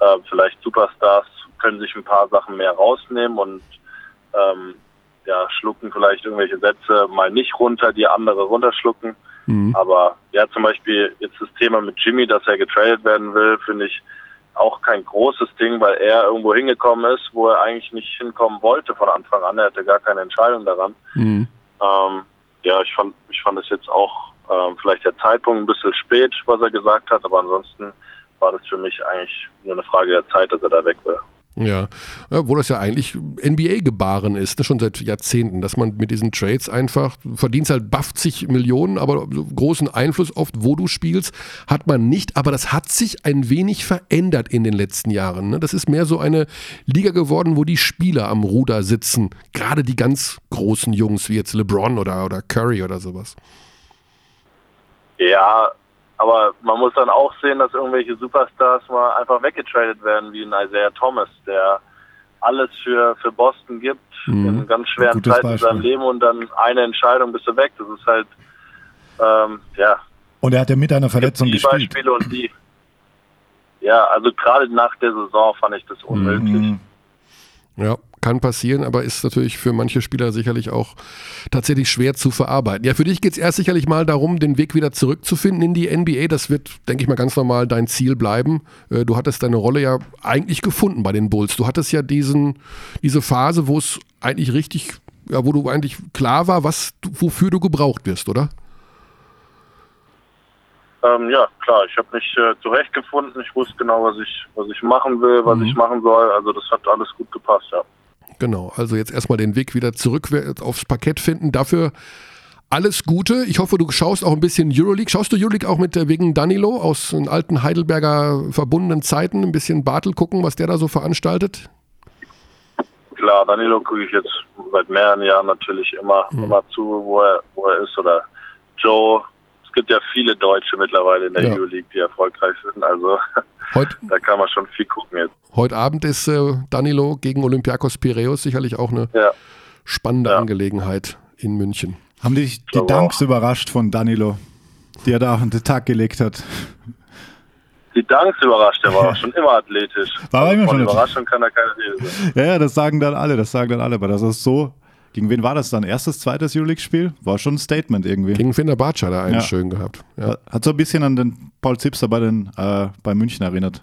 Äh, vielleicht Superstars können sich ein paar Sachen mehr rausnehmen und ähm, ja, schlucken vielleicht irgendwelche Sätze mal nicht runter, die andere runterschlucken. Mhm. Aber ja, zum Beispiel jetzt das Thema mit Jimmy, dass er getradet werden will, finde ich auch kein großes Ding, weil er irgendwo hingekommen ist, wo er eigentlich nicht hinkommen wollte von Anfang an. Er hatte gar keine Entscheidung daran. Mhm. Ähm, ja, ich fand, ich fand es jetzt auch ähm, vielleicht der Zeitpunkt ein bisschen spät, was er gesagt hat, aber ansonsten war das für mich eigentlich nur eine Frage der Zeit, dass er da weg will. Ja, wo das ja eigentlich NBA-Gebaren ist, ne, schon seit Jahrzehnten, dass man mit diesen Trades einfach, verdienst halt 50 Millionen, aber großen Einfluss oft, wo du spielst, hat man nicht. Aber das hat sich ein wenig verändert in den letzten Jahren. Ne? Das ist mehr so eine Liga geworden, wo die Spieler am Ruder sitzen. Gerade die ganz großen Jungs, wie jetzt LeBron oder, oder Curry oder sowas. Ja, aber man muss dann auch sehen, dass irgendwelche Superstars mal einfach weggetradet werden, wie ein Isaiah Thomas, der alles für, für Boston gibt, Mhm. in ganz schweren Zeiten in seinem. Leben und dann eine Entscheidung bist du weg. Das ist halt, ähm, ja, Und er hat ja mit einer Verletzung die gespielt. Beispiele und die. Ja, also gerade nach der Saison fand ich das unmöglich. Mhm. Ja, kann passieren, aber ist natürlich für manche Spieler sicherlich auch tatsächlich schwer zu verarbeiten. Ja, für dich geht es erst sicherlich mal darum, den Weg wieder zurückzufinden in die NBA. Das wird, denke ich mal, ganz normal dein Ziel bleiben. Äh, Du hattest deine Rolle ja eigentlich gefunden bei den Bulls. Du hattest ja diesen, diese Phase, wo es eigentlich richtig, ja, wo du eigentlich klar war, was, wofür du gebraucht wirst, oder? Ähm, ja, klar, ich habe mich äh, zurechtgefunden. Ich wusste genau, was ich, was ich machen will, was ich machen soll. Also das hat alles gut gepasst, ja. Genau, also jetzt erstmal den Weg wieder zurück aufs Parkett finden. Dafür alles Gute. Ich hoffe, du schaust auch ein bisschen Euroleague. Schaust du Euroleague auch mit äh, wegen Danilo aus den alten Heidelberger verbundenen Zeiten? Ein bisschen Bartel gucken, was der da so veranstaltet? Klar, Danilo gucke ich jetzt seit mehreren Jahren natürlich immer, immer zu, wo er, wo er ist. Oder Joe. Es gibt ja viele Deutsche mittlerweile in der Ja. Euroleague, die erfolgreich sind. Also Heut, da kann man schon viel gucken jetzt. heute Abend ist äh, Danilo gegen Olympiakos Piräus sicherlich auch eine Ja. spannende Ja. Angelegenheit in München. Haben dich die glaube Danks überrascht von Danilo, die er da an den Tag gelegt hat? Die Danks überrascht, der war schon immer athletisch. War er immer Von schon Überraschung kann da keine Rede sein. Ja, ja, das sagen dann alle, das sagen dann alle. Aber das ist so. Gegen wen war das dann? Erstes, zweites Euroleague-Spiel? War schon ein Statement irgendwie. Gegen Fenerbahce hat er einen Ja. schön gehabt. Ja. Hat so ein bisschen an den Paul Zipser bei, den, äh, bei München erinnert.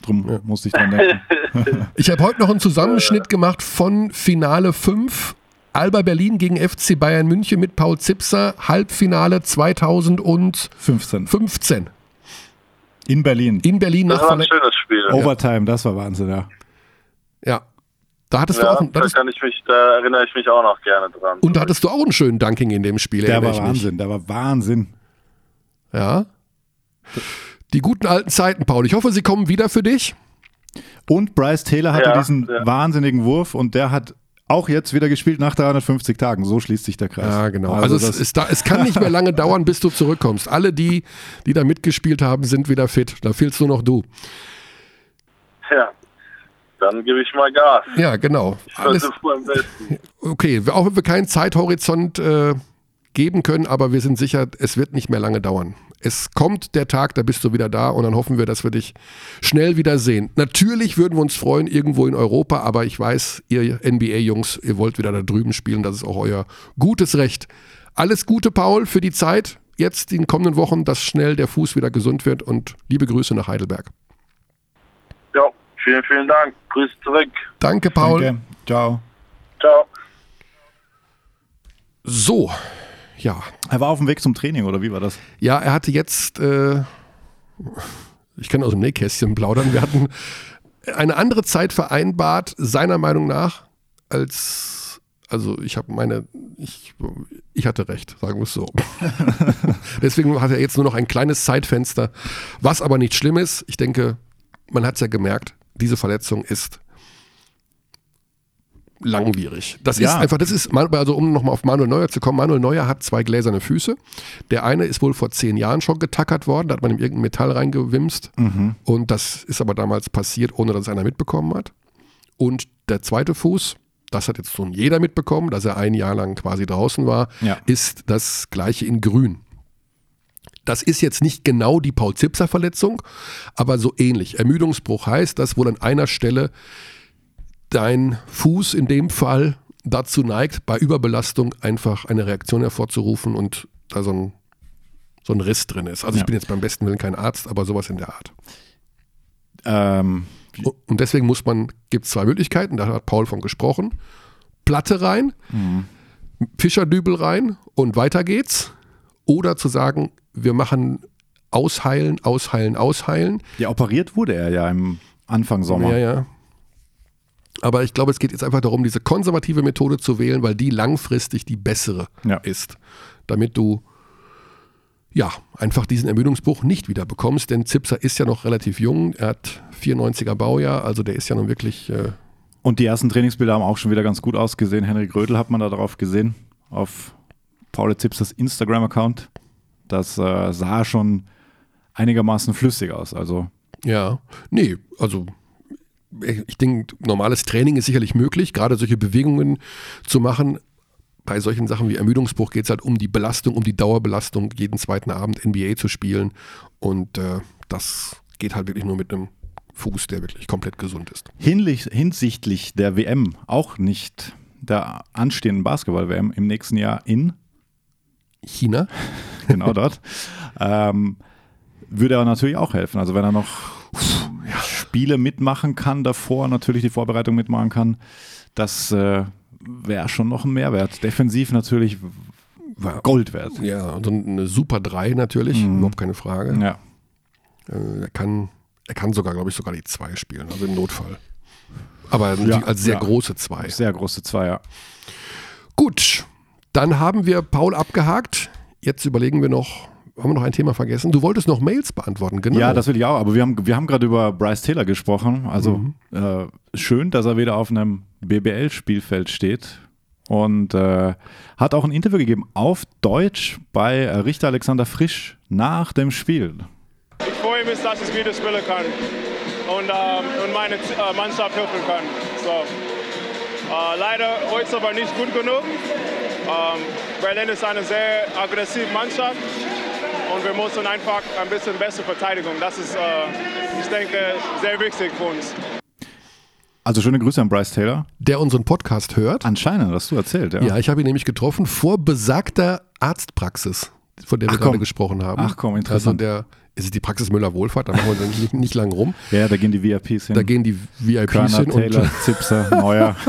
Drum musste ich dran denken. Ich habe heute noch einen Zusammenschnitt gemacht von Finale 5. Alba Berlin gegen FC Bayern München mit Paul Zipser, Halbfinale 2015 15. In Berlin. in Berlin Das nach war ein schönes Spiel. Overtime, das war Wahnsinn, ja. Ja. Da hattest du Ja, auch, ein- da kann ich mich, da erinnere ich mich auch noch gerne dran. und da hattest du auch einen schönen Dunking in dem Spiel. Der erinnere war ich mich. Wahnsinn, der war Wahnsinn. Ja. Die guten alten Zeiten, Paul. Ich hoffe, sie kommen wieder für dich. Und Bryce Taylor hatte Ja, diesen ja. wahnsinnigen Wurf und der hat auch jetzt wieder gespielt nach 350 Tagen. So schließt sich der Kreis. Ja, genau. Also, das, es, es, da, es kann nicht mehr lange dauern, bis du zurückkommst. Alle die, die da mitgespielt haben, sind wieder fit. Da fehlst nur noch du. Ja, dann gebe ich mal Gas. Ja, genau. Ich Alles, am besten. okay, auch wenn wir keinen Zeithorizont äh, geben können, aber wir sind sicher, es wird nicht mehr lange dauern. Es kommt der Tag, da bist du wieder da und dann hoffen wir, dass wir dich schnell wieder sehen. Natürlich würden wir uns freuen, irgendwo in Europa, aber ich weiß, ihr NBA-Jungs, ihr wollt wieder da drüben spielen, das ist auch euer gutes Recht. Alles Gute, Paul, für die Zeit, jetzt in den kommenden Wochen, dass schnell der Fuß wieder gesund wird und liebe Grüße nach Heidelberg. Ja, vielen, vielen Dank. Grüß zurück. Danke, Paul. Danke. Ciao. Ciao. So, ja, Er war auf dem Weg zum Training, oder wie war das? Ja, er hatte jetzt, äh, ich kann aus dem Nähkästchen plaudern, wir hatten eine andere Zeit vereinbart, seiner Meinung nach, als, also ich habe meine, ich, ich hatte recht, sagen wir es so. Deswegen hat er jetzt nur noch ein kleines Zeitfenster, was aber nicht schlimm ist. Ich denke, man hat es ja gemerkt, diese Verletzung ist langwierig. Das Ja. ist einfach, das ist, also um nochmal auf Manuel Neuer zu kommen, Manuel Neuer hat zwei gläserne Füße. Der eine ist wohl vor zehn Jahren schon getackert worden, da hat man ihm irgendein Metall reingewimst und das ist aber damals passiert, ohne dass es einer mitbekommen hat. Und der zweite Fuß, das hat jetzt schon jeder mitbekommen, dass er ein Jahr lang quasi draußen war, Ja. ist das gleiche in grün. Das ist jetzt nicht genau die Paul-Zipser-Verletzung, aber so ähnlich. Ermüdungsbruch heißt, dass wohl an einer Stelle dein Fuß in dem Fall dazu neigt, bei Überbelastung einfach eine Reaktion hervorzurufen und da so ein, so ein Riss drin ist. Also Ja. ich bin jetzt beim besten Willen kein Arzt, aber sowas in der Art. Ähm, Und deswegen muss man, gibt es zwei Möglichkeiten, da hat Paul von gesprochen. Platte rein, Fischerdübel rein und weiter geht's. Oder zu sagen, wir machen ausheilen, ausheilen, ausheilen. ja, operiert wurde er ja im Anfang Sommer. Ja, ja. Aber ich glaube, es geht jetzt einfach darum, diese konservative Methode zu wählen, weil die langfristig die bessere Ja. ist. Damit du ja einfach diesen Ermüdungsbruch nicht wieder bekommst, denn Zipser ist ja noch relativ jung, er hat 94er Baujahr, also der ist ja nun wirklich äh, Und die ersten Trainingsbilder haben auch schon wieder ganz gut ausgesehen. Henrik Rödel hat man da drauf gesehen, auf Paul Zipsers Instagram-Account. Das äh, sah schon einigermaßen flüssig aus. Also Ja, nee, also ich denke, normales Training ist sicherlich möglich, gerade solche Bewegungen zu machen. Bei solchen Sachen wie Ermüdungsbruch geht es halt um die Belastung, um die Dauerbelastung, jeden zweiten Abend NBA zu spielen. Und äh, das geht halt wirklich nur mit einem Fuß, der wirklich komplett gesund ist. hinlich, hinsichtlich der WM, auch nicht der anstehenden Basketball-WM im nächsten Jahr in, China? genau dort, ähm, würde er natürlich auch helfen. Also wenn er noch Spiele mitmachen kann, davor natürlich die Vorbereitung mitmachen kann, das äh, wäre schon noch ein Mehrwert. Defensiv natürlich Gold wert. Ja, so eine Super 3 natürlich, überhaupt keine Frage. Ja. Äh, er, kann, er kann sogar, glaube ich, sogar die 2 spielen, also im Notfall. Aber Ja, als sehr ja. große 2. Sehr große Zweier. Gut, dann haben wir Paul abgehakt. Jetzt überlegen wir noch, haben wir noch ein Thema vergessen? Du wolltest noch Mails beantworten, genau. Ja, das will ich auch. Aber wir haben, wir haben gerade über Bryce Taylor gesprochen. Also äh, schön, dass er wieder auf einem BBL-Spielfeld steht. Und äh, hat auch ein Interview gegeben auf Deutsch bei äh, Richter Alexander Frisch nach dem Spiel. Ich freue mich, dass ich wieder spielen kann und, ähm, und meine äh, Mannschaft helfen kann. So. Äh, leider heute aber nicht gut genug. Ähm, Berlin ist eine sehr aggressive Mannschaft und wir müssen einfach ein bisschen besser verteidigen. Das ist, äh, ich denke, sehr wichtig für uns. Also schöne Grüße an Bryce Taylor. Der unseren Podcast hört. Anscheinend, hast du erzählt, ja. Ja, ich habe ihn nämlich getroffen vor besagter Arztpraxis, von der wir Ach, gerade komm. gesprochen haben. Ach, komm, interessant. Also der, ist es die Praxis Müller-Wohlfahrt, da machen wir nicht, nicht lang rum. Ja, da gehen die VIPs hin. Da gehen die VIPs Körner, hin und Taylor, Zipser, Neuer.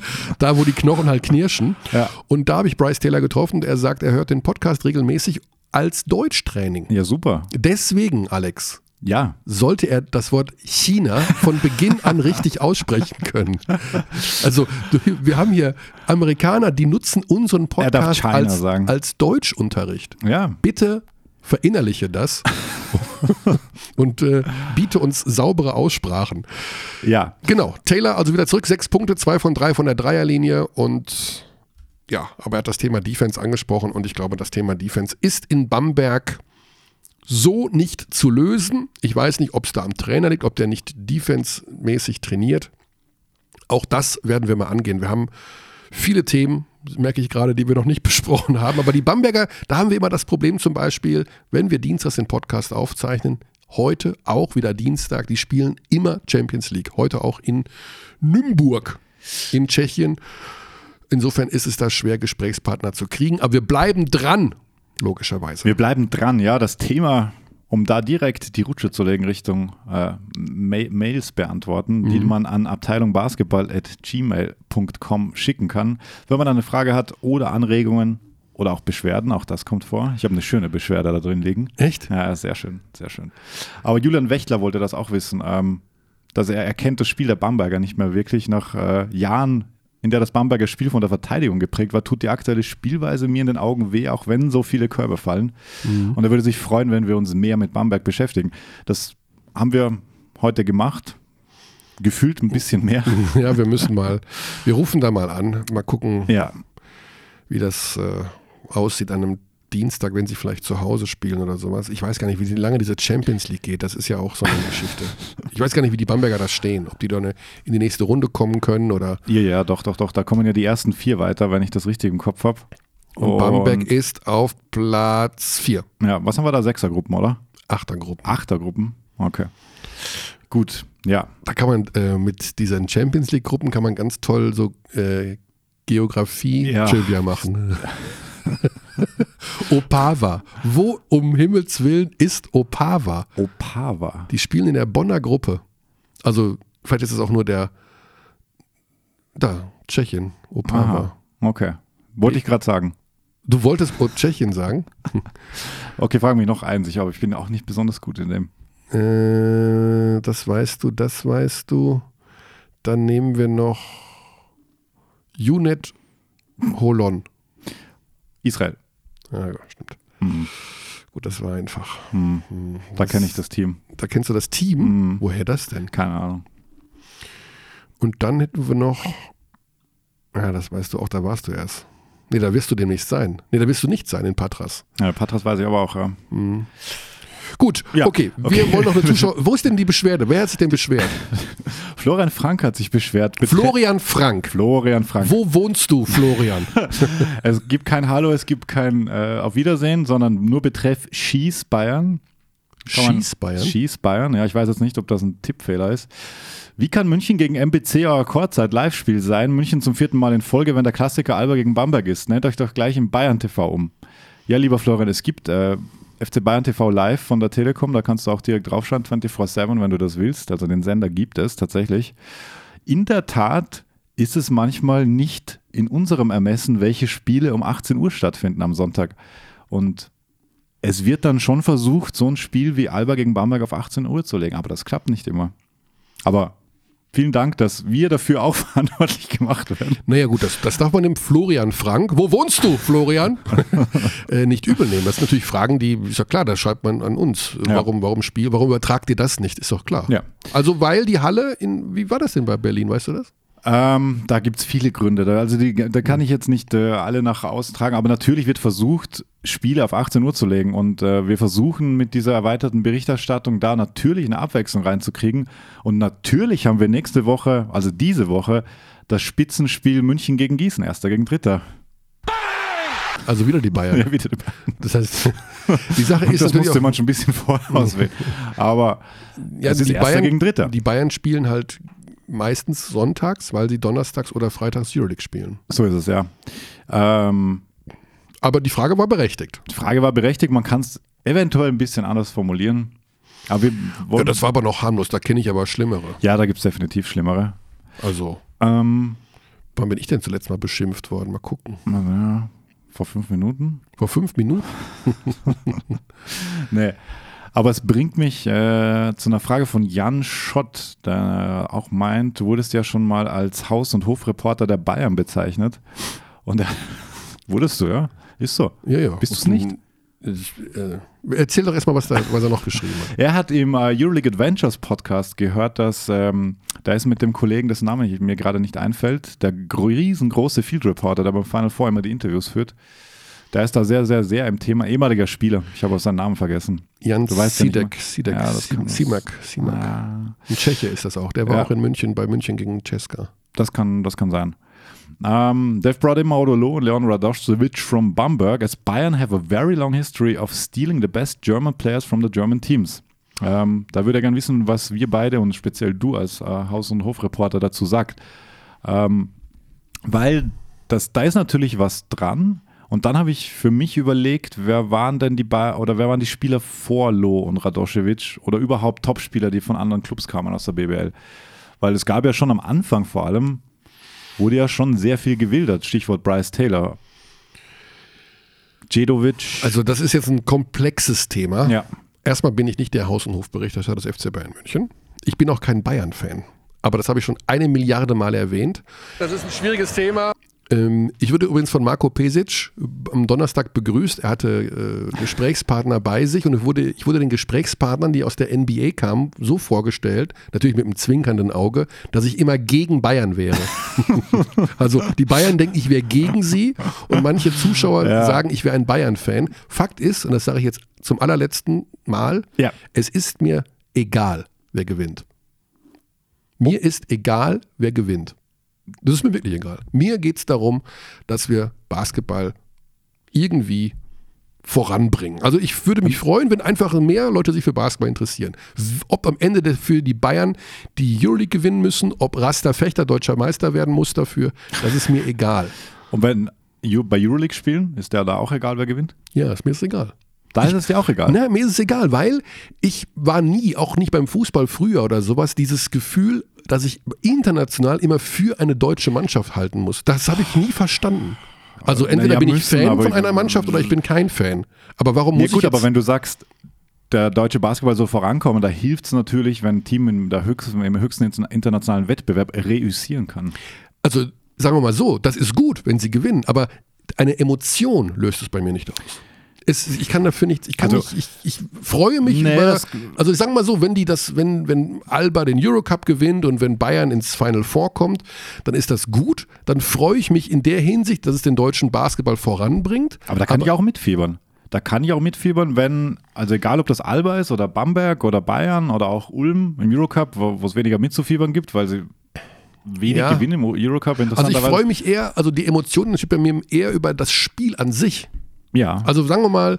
da, wo die Knochen halt knirschen. Ja. Und da habe ich Bryce Taylor getroffen, der sagt, er hört den Podcast regelmäßig als Deutschtraining. Ja, super. Deswegen, Alex, Ja, sollte er das Wort China von Beginn an richtig aussprechen können. Also wir haben hier Amerikaner, die nutzen unseren Er Podcast als, als Deutschunterricht. ja. Bitte verinnerliche das und äh, biete uns saubere Aussprachen. Ja, Genau, Taylor also wieder zurück, sechs Punkte, zwei von drei von der Dreierlinie und ja, aber er hat das Thema Defense angesprochen und ich glaube, das Thema Defense ist in Bamberg so nicht zu lösen. Ich weiß nicht, ob es da am Trainer liegt, ob der nicht defense-mäßig trainiert. Auch das werden wir mal angehen. Wir haben viele Themen, merke ich gerade, die wir noch nicht besprochen haben. Aber die Bamberger, da haben wir immer das Problem zum Beispiel, wenn wir Dienstags den Podcast aufzeichnen, heute auch wieder Dienstag, die spielen immer Champions League. Heute auch in Nymburk in Tschechien. Insofern ist es da schwer, Gesprächspartner zu kriegen. Aber wir bleiben dran, logischerweise. wir bleiben dran. Ja, das Thema, um da direkt die Rutsche zu legen Richtung äh, Ma Mails beantworten, die man an abteilungbasketball.gmail.com schicken kann, wenn man da eine Frage hat oder Anregungen oder auch Beschwerden, auch das kommt vor. Ich habe eine schöne Beschwerde da drin liegen. Echt? Ja, sehr schön, sehr schön. Aber Julian Wächtler wollte das auch wissen, ähm, dass er erkennt das Spiel der Bamberger nicht mehr wirklich nach äh, Jahren, in der das Bamberger Spiel von der Verteidigung geprägt war, tut die aktuelle Spielweise mir in den Augen weh, auch wenn so viele Körbe fallen. Und er würde sich freuen, wenn wir uns mehr mit Bamberg beschäftigen. Das haben wir heute gemacht. Gefühlt ein bisschen mehr. Ja, wir müssen mal, wir rufen da mal an, mal gucken, Ja, wie das äh, aussieht an einem Dienstag, wenn sie vielleicht zu Hause spielen oder sowas. Ich weiß gar nicht, wie lange diese Champions League geht. Das ist ja auch so eine Geschichte. Ich weiß gar nicht, wie die Bamberger da stehen. Ob die da in die nächste Runde kommen können oder. ja, ja, doch, doch, doch. Da kommen ja die ersten vier weiter, wenn ich das richtig im Kopf habe. Und Bamberg ist auf Platz 4. Ja, was haben wir da? Sechsergruppen, oder? Achtergruppen. Achtergruppen? Okay. Gut, ja. Da kann man äh, mit diesen Champions League-Gruppen kann man ganz toll so äh, Geografie-Trivia machen. Opava. Wo um Himmels Willen ist Opava? Opava. Die spielen in der Bonner Gruppe. Also, vielleicht ist es auch nur der. Da, Tschechien, Opava. Aha. Okay. Wollte ich gerade sagen. Du wolltest Tschechien sagen? Okay, frage mich noch eins. Ich glaube, ich bin auch nicht besonders gut in dem. Äh, das weißt du, das weißt du. Dann nehmen wir noch Junet Holon. Israel. Ja, stimmt. Hm. Gut, das war einfach. Hm. Hm, Da kenne ich das Team. Da kennst du das Team? Hm. Woher das denn? Keine Ahnung. Und dann hätten wir noch. Ja, das weißt du auch, da warst du erst. Nee, da wirst du demnächst sein. Nee, da wirst du nicht sein in Patras. Ja, Patras weiß ich aber auch, ja. Hm. Gut, Ja, okay. Wir okay. wollen noch eine Zuschauer. Wo ist denn die Beschwerde? Wer hat sich denn beschwert? Florian Frank hat sich beschwert. Betre- Florian Frank. Florian Frank. Wo wohnst du, Florian? Es gibt kein Hallo, es gibt kein äh, Auf Wiedersehen, sondern nur betreff Schieß Bayern. Schieß Bayern? Schieß Bayern, ja, ich weiß jetzt nicht, ob das ein Tippfehler ist. Wie kann München gegen MBC euer Kurzzeit-Live-Spiel sein? München zum vierten Mal in Folge, wenn der Klassiker Alba gegen Bamberg ist. Nennt euch doch gleich im Bayern TV um. Ja, lieber Florian, es gibt äh, FC Bayern TV Live von der Telekom, da kannst du auch direkt draufschauen, 24-7, wenn du das willst. Also den Sender gibt es tatsächlich. In der Tat ist es manchmal nicht in unserem Ermessen, welche Spiele um 18 Uhr stattfinden am Sonntag. Und es wird dann schon versucht, so ein Spiel wie Alba gegen Bamberg auf 18 Uhr zu legen, aber das klappt nicht immer. Aber vielen Dank, dass wir dafür auch verantwortlich gemacht werden. Naja, gut, das, das darf man dem Florian Frank. Wo wohnst du, Florian? äh, nicht übel nehmen. Das sind natürlich Fragen, die, ist ja klar, da schreibt man an uns. Ja. Warum, warum Spiel, warum übertragt ihr das nicht? Ist doch klar. Ja. Also, weil die Halle in, wie war das denn bei Berlin, weißt du das? Ähm, da gibt es viele Gründe. Da, also die, da kann ich jetzt nicht äh, alle nach austragen, aber natürlich wird versucht, Spiele auf 18 Uhr zu legen. Und äh, wir versuchen mit dieser erweiterten Berichterstattung da natürlich eine Abwechslung reinzukriegen. Und natürlich haben wir nächste Woche, also diese Woche, das Spitzenspiel München gegen Gießen, erster gegen dritter. Also wieder die Bayern. Ja, bitte. Das heißt, die Sache ist das musste man schon ein bisschen vorher auswählen. Aber ja, ist die Bayern, gegen dritter. Die Bayern spielen halt meistens sonntags, weil sie donnerstags oder freitags Euroleague spielen. So ist es, ja. Ähm, Aber die Frage war berechtigt. die Frage war berechtigt, man kann es eventuell ein bisschen anders formulieren. Aber wir Ja, wollen, das war aber noch harmlos, da kenne ich aber schlimmere. ja, da gibt es definitiv schlimmere. Also, Ähm, wann bin ich denn zuletzt mal beschimpft worden? Mal gucken. na, vor fünf Minuten? Vor fünf Minuten? Nee. Aber es bringt mich äh, zu einer Frage von Jan Schott, der auch meint, du wurdest ja schon mal als Haus- und Hofreporter der Bayern bezeichnet. Und er, wurdest du, ja? Ist so. Ja, ja. Bist du's nicht? äh, erzähl doch erstmal, was, da, was er noch geschrieben hat. Er hat im äh, Euroleague Adventures Podcast gehört, dass ähm, da ist mit dem Kollegen, dessen Name ich- mir gerade nicht einfällt, der gro- riesengroße Field Reporter, der beim Final Four immer die Interviews führt. Der ist da sehr, sehr, sehr im Thema. Ehemaliger Spieler. Ich habe auch seinen Namen vergessen. Jan Sidek. Sidek, Ja, Simak, Simak. Ah, Ein Tscheche ist das auch. Der war Ja. auch in München, bei München gegen Cesca. das kann, das kann sein. Um, they've brought in Maudolo and Leon Radoshevich from Bamberg as Bayern have a very long history of stealing the best German players from the German teams. Ähm, da würde er gerne wissen, was wir beide und speziell du als äh, Haus- und Hofreporter dazu sagt. Ähm, weil das, da ist natürlich was dran. Und dann habe ich für mich überlegt, wer waren denn die ba oder wer waren die Spieler vor Loh und Radoschewitsch oder überhaupt Topspieler, die von anderen Clubs kamen aus der BBL. Weil es gab ja schon am Anfang vor allem, wurde ja schon sehr viel gewildert. Stichwort Bryce Taylor. Djedovic. Also das ist jetzt ein komplexes Thema. ja. Erstmal bin ich nicht der Haus- und Hofberichterstatter des FC Bayern München. Ich bin auch kein Bayern-Fan. Aber das habe ich schon eine Milliarde Mal erwähnt. Das ist ein schwieriges Thema. Ähm, ich wurde übrigens von Marco Pesic am Donnerstag begrüßt. Er hatte äh, Gesprächspartner bei sich und ich wurde, ich wurde den Gesprächspartnern, die aus der NBA kamen, so vorgestellt, natürlich mit einem zwinkernden Auge, dass ich immer gegen Bayern wäre. also die Bayern denken, ich wäre gegen sie und manche Zuschauer Ja. sagen, ich wäre ein Bayern-Fan. Fakt ist, und das sage ich jetzt zum allerletzten Mal, Ja. es ist mir egal, wer gewinnt. Mir ist egal, wer gewinnt. Das ist mir wirklich egal. Mir geht es darum, dass wir Basketball irgendwie voranbringen. Also ich würde mich freuen, wenn einfach mehr Leute sich für Basketball interessieren. Ob am Ende für die Bayern die Euroleague gewinnen müssen, ob Rasta Fechter deutscher Meister werden muss dafür, das ist mir egal. Und wenn bei Euroleague spielen, ist der da auch egal, wer gewinnt? Ja, ist mir ist egal. Da ist es dir auch egal. Na, mir ist es egal, weil ich war nie, auch nicht beim Fußball früher oder sowas, dieses Gefühl, dass ich international immer für eine deutsche Mannschaft halten muss. Das habe ich nie verstanden. Also entweder ja, bin ich müssen, Fan von einer Mannschaft oder ich bin kein Fan. Aber warum Ja, muss gut, ich jetzt, aber wenn du sagst, der deutsche Basketball soll vorankommen, da hilft es natürlich, wenn ein Team in der höchsten, im höchsten internationalen Wettbewerb reüssieren kann. also sagen wir mal so, das ist gut, wenn sie gewinnen, aber eine Emotion löst es bei mir nicht aus. Es, ich kann dafür nichts, ich kann Also- nicht, ich, ich freue mich Nee, über, also ich sage mal so, wenn die das, wenn, wenn Alba den Eurocup gewinnt und wenn Bayern ins Final Four kommt, dann ist das gut, dann freue ich mich in der Hinsicht, dass es den deutschen Basketball voranbringt. Aber da kann ich auch mitfiebern. Da kann ich auch mitfiebern, wenn, also egal ob das Alba ist oder Bamberg oder Bayern oder auch Ulm im Eurocup, wo es weniger mitzufiebern gibt, weil sie wenig Ja. gewinnen im Eurocup. Also ich freue mich eher, also die Emotionen entstehen bei mir eher über das Spiel an sich. Ja, Also sagen wir mal,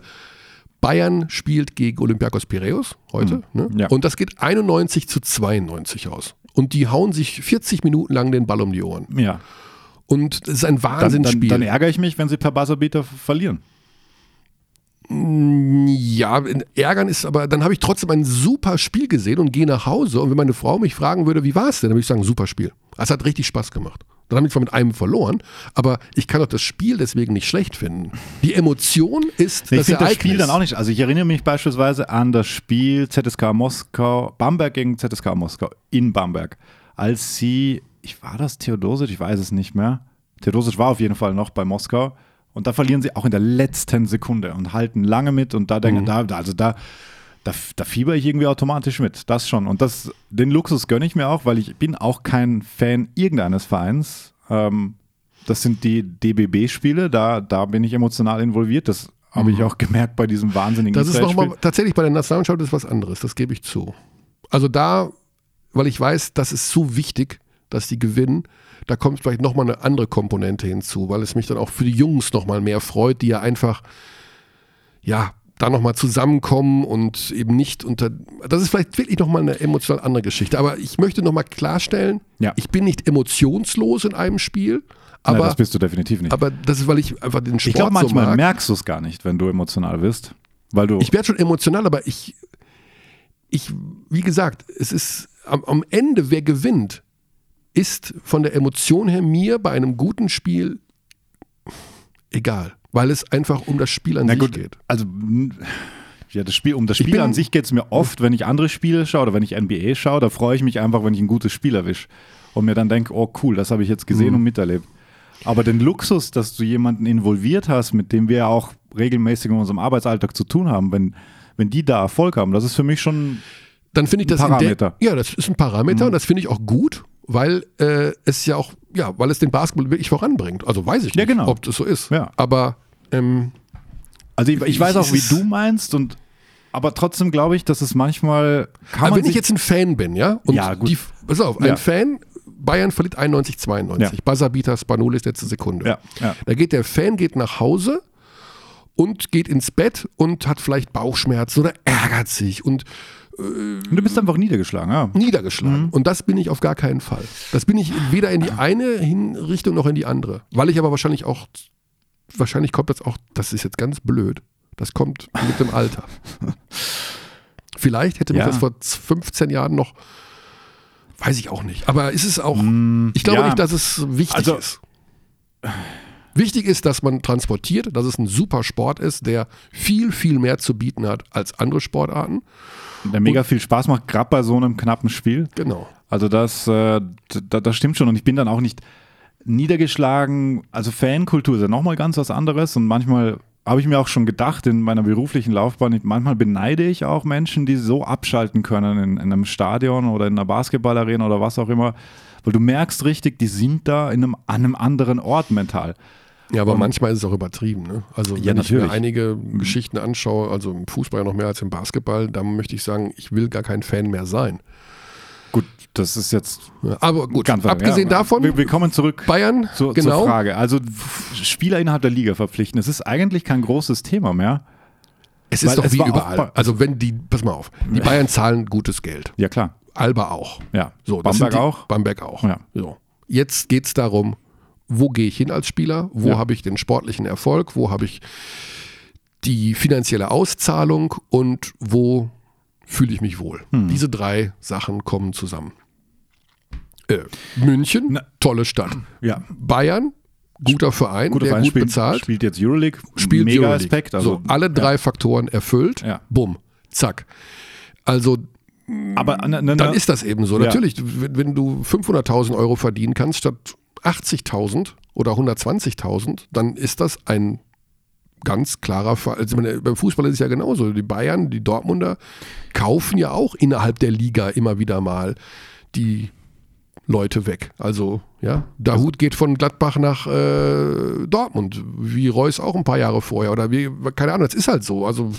Bayern spielt gegen Olympiakos Piräus heute. Ne? Ja. Und das geht 91 zu 92 aus. Und die hauen sich 40 Minuten lang den Ball um die Ohren. ja. Und das ist ein Dann, dann, Wahnsinnsspiel. dann ärgere ich mich, wenn sie per Buzzerbeater verlieren. Ja, ärgern ist aber, dann habe ich trotzdem ein super Spiel gesehen und gehe nach Hause. Und wenn meine Frau mich fragen würde, wie war es denn, dann würde ich sagen, super Spiel. Es hat richtig Spaß gemacht. Dann habe ich zwar mit einem verloren, aber ich kann doch das Spiel deswegen nicht schlecht finden. Die Emotion ist Ich das das. Spiel dann auch nicht. Also ich erinnere mich beispielsweise an das Spiel ZSK Moskau, Bamberg gegen ZSK Moskau in Bamberg. Als sie, ich war das Theodosic, ich weiß es nicht mehr. Theodosic war auf jeden Fall noch bei Moskau. Und da verlieren sie auch in der letzten Sekunde und halten lange mit. Und da denke Mhm. da, also da, da, da fieber ich irgendwie automatisch mit. Das schon. Und das, den Luxus gönne ich mir auch, weil ich bin auch kein Fan irgendeines Vereins. Ähm, das sind die DBB-Spiele, da, da bin ich emotional involviert. Das habe ich auch gemerkt bei diesem wahnsinnigen Mhm. Das ist nochmal, tatsächlich bei der Nationalmannschaft ist was anderes, das gebe ich zu. Also da, weil ich weiß, das ist so wichtig, dass die gewinnen, da kommt vielleicht nochmal eine andere Komponente hinzu, weil es mich dann auch für die Jungs nochmal mehr freut, die ja einfach, ja, da nochmal zusammenkommen und eben nicht unter, das ist vielleicht wirklich nochmal eine emotional andere Geschichte, aber ich möchte nochmal klarstellen, Ja. ich bin nicht emotionslos in einem Spiel, Nein, aber, das bist du definitiv nicht. aber das ist, weil ich einfach den Sport ich glaube, manchmal so merkst du es gar nicht, wenn du emotional bist. Weil du. Ich werde schon emotional, aber ich, ich, wie gesagt, es ist am, am Ende, wer gewinnt, ist von der Emotion her mir bei einem guten Spiel egal, weil es einfach um das Spiel an na sich gut, geht. also ja, das Spiel, um das Spiel bin- an sich geht es mir oft, wenn ich andere Spiele schaue oder wenn ich NBA schaue, da freue ich mich einfach, wenn ich ein gutes Spiel erwische und mir dann denke, oh cool, das habe ich jetzt gesehen Mhm. und miterlebt. Aber den Luxus, dass du jemanden involviert hast, mit dem wir ja auch regelmäßig in unserem Arbeitsalltag zu tun haben, wenn, wenn die da Erfolg haben, das ist für mich schon dann finde ich das Ein in der- Parameter. ja, das ist ein Parameter und das finde ich auch gut, weil äh, es ja auch, ja, weil es den Basketball wirklich voranbringt. Also weiß ich Ja, nicht, genau. ob das so ist. Ja. Aber ähm, Also ich, ich weiß auch, wie du meinst und aber trotzdem glaube ich, dass es manchmal kann aber man wenn ich jetzt ein Fan bin, ja, und Ja, gut. die, pass auf, ein Ja. Fan, Bayern verliert 91, 92, Ja. Buzzerbeater, Spanulis letzte Sekunde. Ja, ja. Da geht der Fan geht nach Hause und geht ins Bett und hat vielleicht Bauchschmerzen oder ärgert sich und du bist einfach niedergeschlagen, ja. niedergeschlagen. Mhm. Und das bin ich auf gar keinen Fall. Das bin ich weder in die eine Richtung noch in die andere. Weil ich aber wahrscheinlich auch, wahrscheinlich kommt das auch, das ist jetzt ganz blöd, das kommt mit dem Alter. Vielleicht hätte mich Ja. das vor 15 Jahren noch, weiß ich auch nicht. Aber ist es auch, ich glaube Mm, ja. nicht, dass es wichtig Also- ist. Wichtig ist, dass man transportiert, dass es ein super Sport ist, der viel, viel mehr zu bieten hat als andere Sportarten. Der mega viel Spaß macht, gerade bei so einem knappen Spiel. Genau. Also das, äh, da, das stimmt schon und ich bin dann auch nicht niedergeschlagen. Also Fankultur ist ja nochmal ganz was anderes und manchmal habe ich mir auch schon gedacht in meiner beruflichen Laufbahn, manchmal beneide ich auch Menschen, die so abschalten können in, in einem Stadion oder in einer Basketballarena oder was auch immer, weil du merkst richtig, die sind da in einem, an einem anderen Ort mental. Ja, aber Und- manchmal ist es auch übertrieben. Ne? Also Ja, wenn ich mir natürlich. einige Geschichten anschaue, also im Fußball noch mehr als im Basketball, dann möchte ich sagen, ich will gar kein Fan mehr sein. Gut, das ist jetzt Aber gut, ganz abgesehen ja, davon, Wir, wir kommen zurück Bayern, zur, genau, zur Frage. Also Spieler innerhalb der Liga verpflichten, das ist eigentlich kein großes Thema mehr. es ist doch es wie überall. also wenn die, pass mal auf, die Bayern zahlen gutes Geld. Ja, klar. Alba auch. Ja. So, Bamberg die, auch. Bamberg auch. Ja. So. Jetzt geht es darum, wo gehe ich hin als Spieler? Wo Ja. habe ich den sportlichen Erfolg? Wo habe ich die finanzielle Auszahlung? Und wo fühle ich mich wohl? Hm. Diese drei Sachen kommen zusammen. Äh, München, Na- tolle Stadt. Ja. Bayern, guter Verein, Guter der Verein gut spielt, bezahlt. spielt jetzt Euroleague. spielt Mega Euroleague. Respekt. Also, so, alle drei Faktoren erfüllt. Ja. Bumm, zack. Also Aber ne, ne, dann ist das eben so. Ja. Natürlich, wenn, wenn du 500.000 Euro verdienen kannst statt 80.000 oder 120.000, dann ist das ein ganz klarer Fall. Also meine, beim Fußball ist es ja genauso. Die Bayern, die Dortmunder kaufen ja auch innerhalb der Liga immer wieder mal die Leute weg. Also, ja, Dahut geht von Gladbach nach äh, Dortmund, wie Reus auch ein paar Jahre vorher. Oder wie, keine Ahnung, das ist halt so. Also,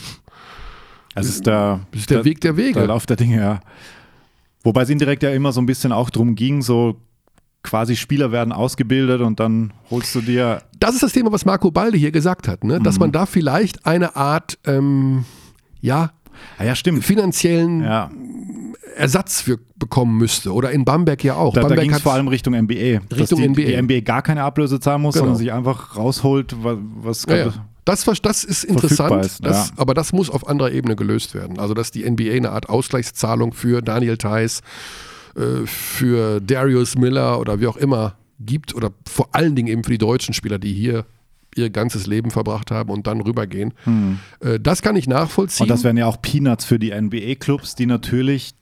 es ist der, ist der Weg der Wege. der Lauf der Dinge, ja. Wobei es indirekt ja immer so ein bisschen auch drum ging, so quasi Spieler werden ausgebildet und dann holst du dir. das ist das Thema, was Marco Balde hier gesagt hat, ne? Mhm. dass man da vielleicht eine Art, ähm, ja, Ah ja, stimmt. finanziellen Ja, Ersatz für bekommen müsste. Oder in Bamberg ja auch. da, da Bamberg ging es hat- vor allem Richtung NBA. dass Richtung die, NBA. Die NBA gar keine Ablöse zahlen muss, Genau. sondern sich einfach rausholt, was, Ja, ja. Das, das ist interessant, ist, das, aber das muss auf anderer Ebene gelöst werden. Also, dass die NBA eine Art Ausgleichszahlung für Daniel Theiss, äh, für Darius Miller oder wie auch immer gibt oder vor allen Dingen eben für die deutschen Spieler, die hier ihr ganzes Leben verbracht haben und dann rübergehen. Äh, das kann ich nachvollziehen. Hm. Und das wären ja auch Peanuts für die NBA-Clubs, die natürlich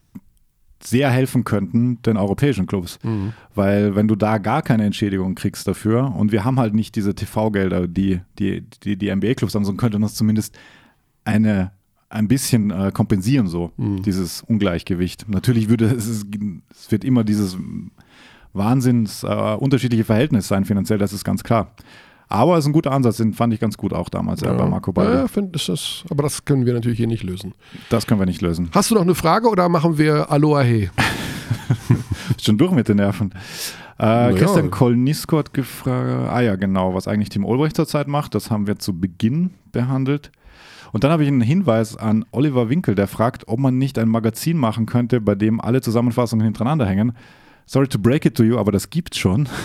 sehr helfen könnten den europäischen Clubs. Mhm. Weil wenn du da gar keine Entschädigung kriegst dafür und wir haben halt nicht diese TV-Gelder, die die, die, die NBA-Clubs haben, so könnte das zumindest eine ein bisschen äh, kompensieren, so Mhm. dieses Ungleichgewicht. Natürlich würde es, es wird immer dieses wahnsinns äh, unterschiedliche Verhältnis sein finanziell, das ist ganz klar. Aber es ist ein guter Ansatz, den fand ich ganz gut auch damals äh, bei Marco Balde. Ja, find, ist das, aber das können wir natürlich hier nicht lösen. Das können wir nicht lösen. Hast du noch eine Frage oder machen wir Aloha He? Schon durch mit den Nerven. Äh, Naja. Christian Kolnisko hat gefragt, ah ja, genau, was eigentlich Tim Olbrecht zurzeit macht. Das haben wir zu Beginn behandelt. Und dann habe ich einen Hinweis an Oliver Winkel, der fragt, ob man nicht ein Magazin machen könnte, bei dem alle Zusammenfassungen hintereinander hängen. Sorry to break it to you, aber das gibt's schon.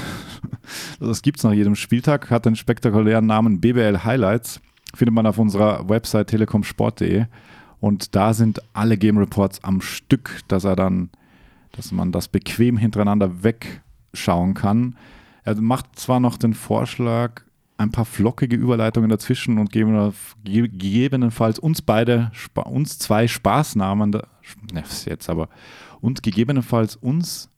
Das gibt's nach jedem Spieltag, hat den spektakulären Namen BBL Highlights. Findet man auf unserer Website telekomsport.de. Und da sind alle Game Reports am Stück, dass er dann dass man das bequem hintereinander wegschauen kann. Er macht zwar noch den Vorschlag, ein paar flockige Überleitungen dazwischen und geben- ge- gegebenenfalls uns beide, uns zwei Spaßnamen, ne, jetzt aber, und gegebenenfalls uns,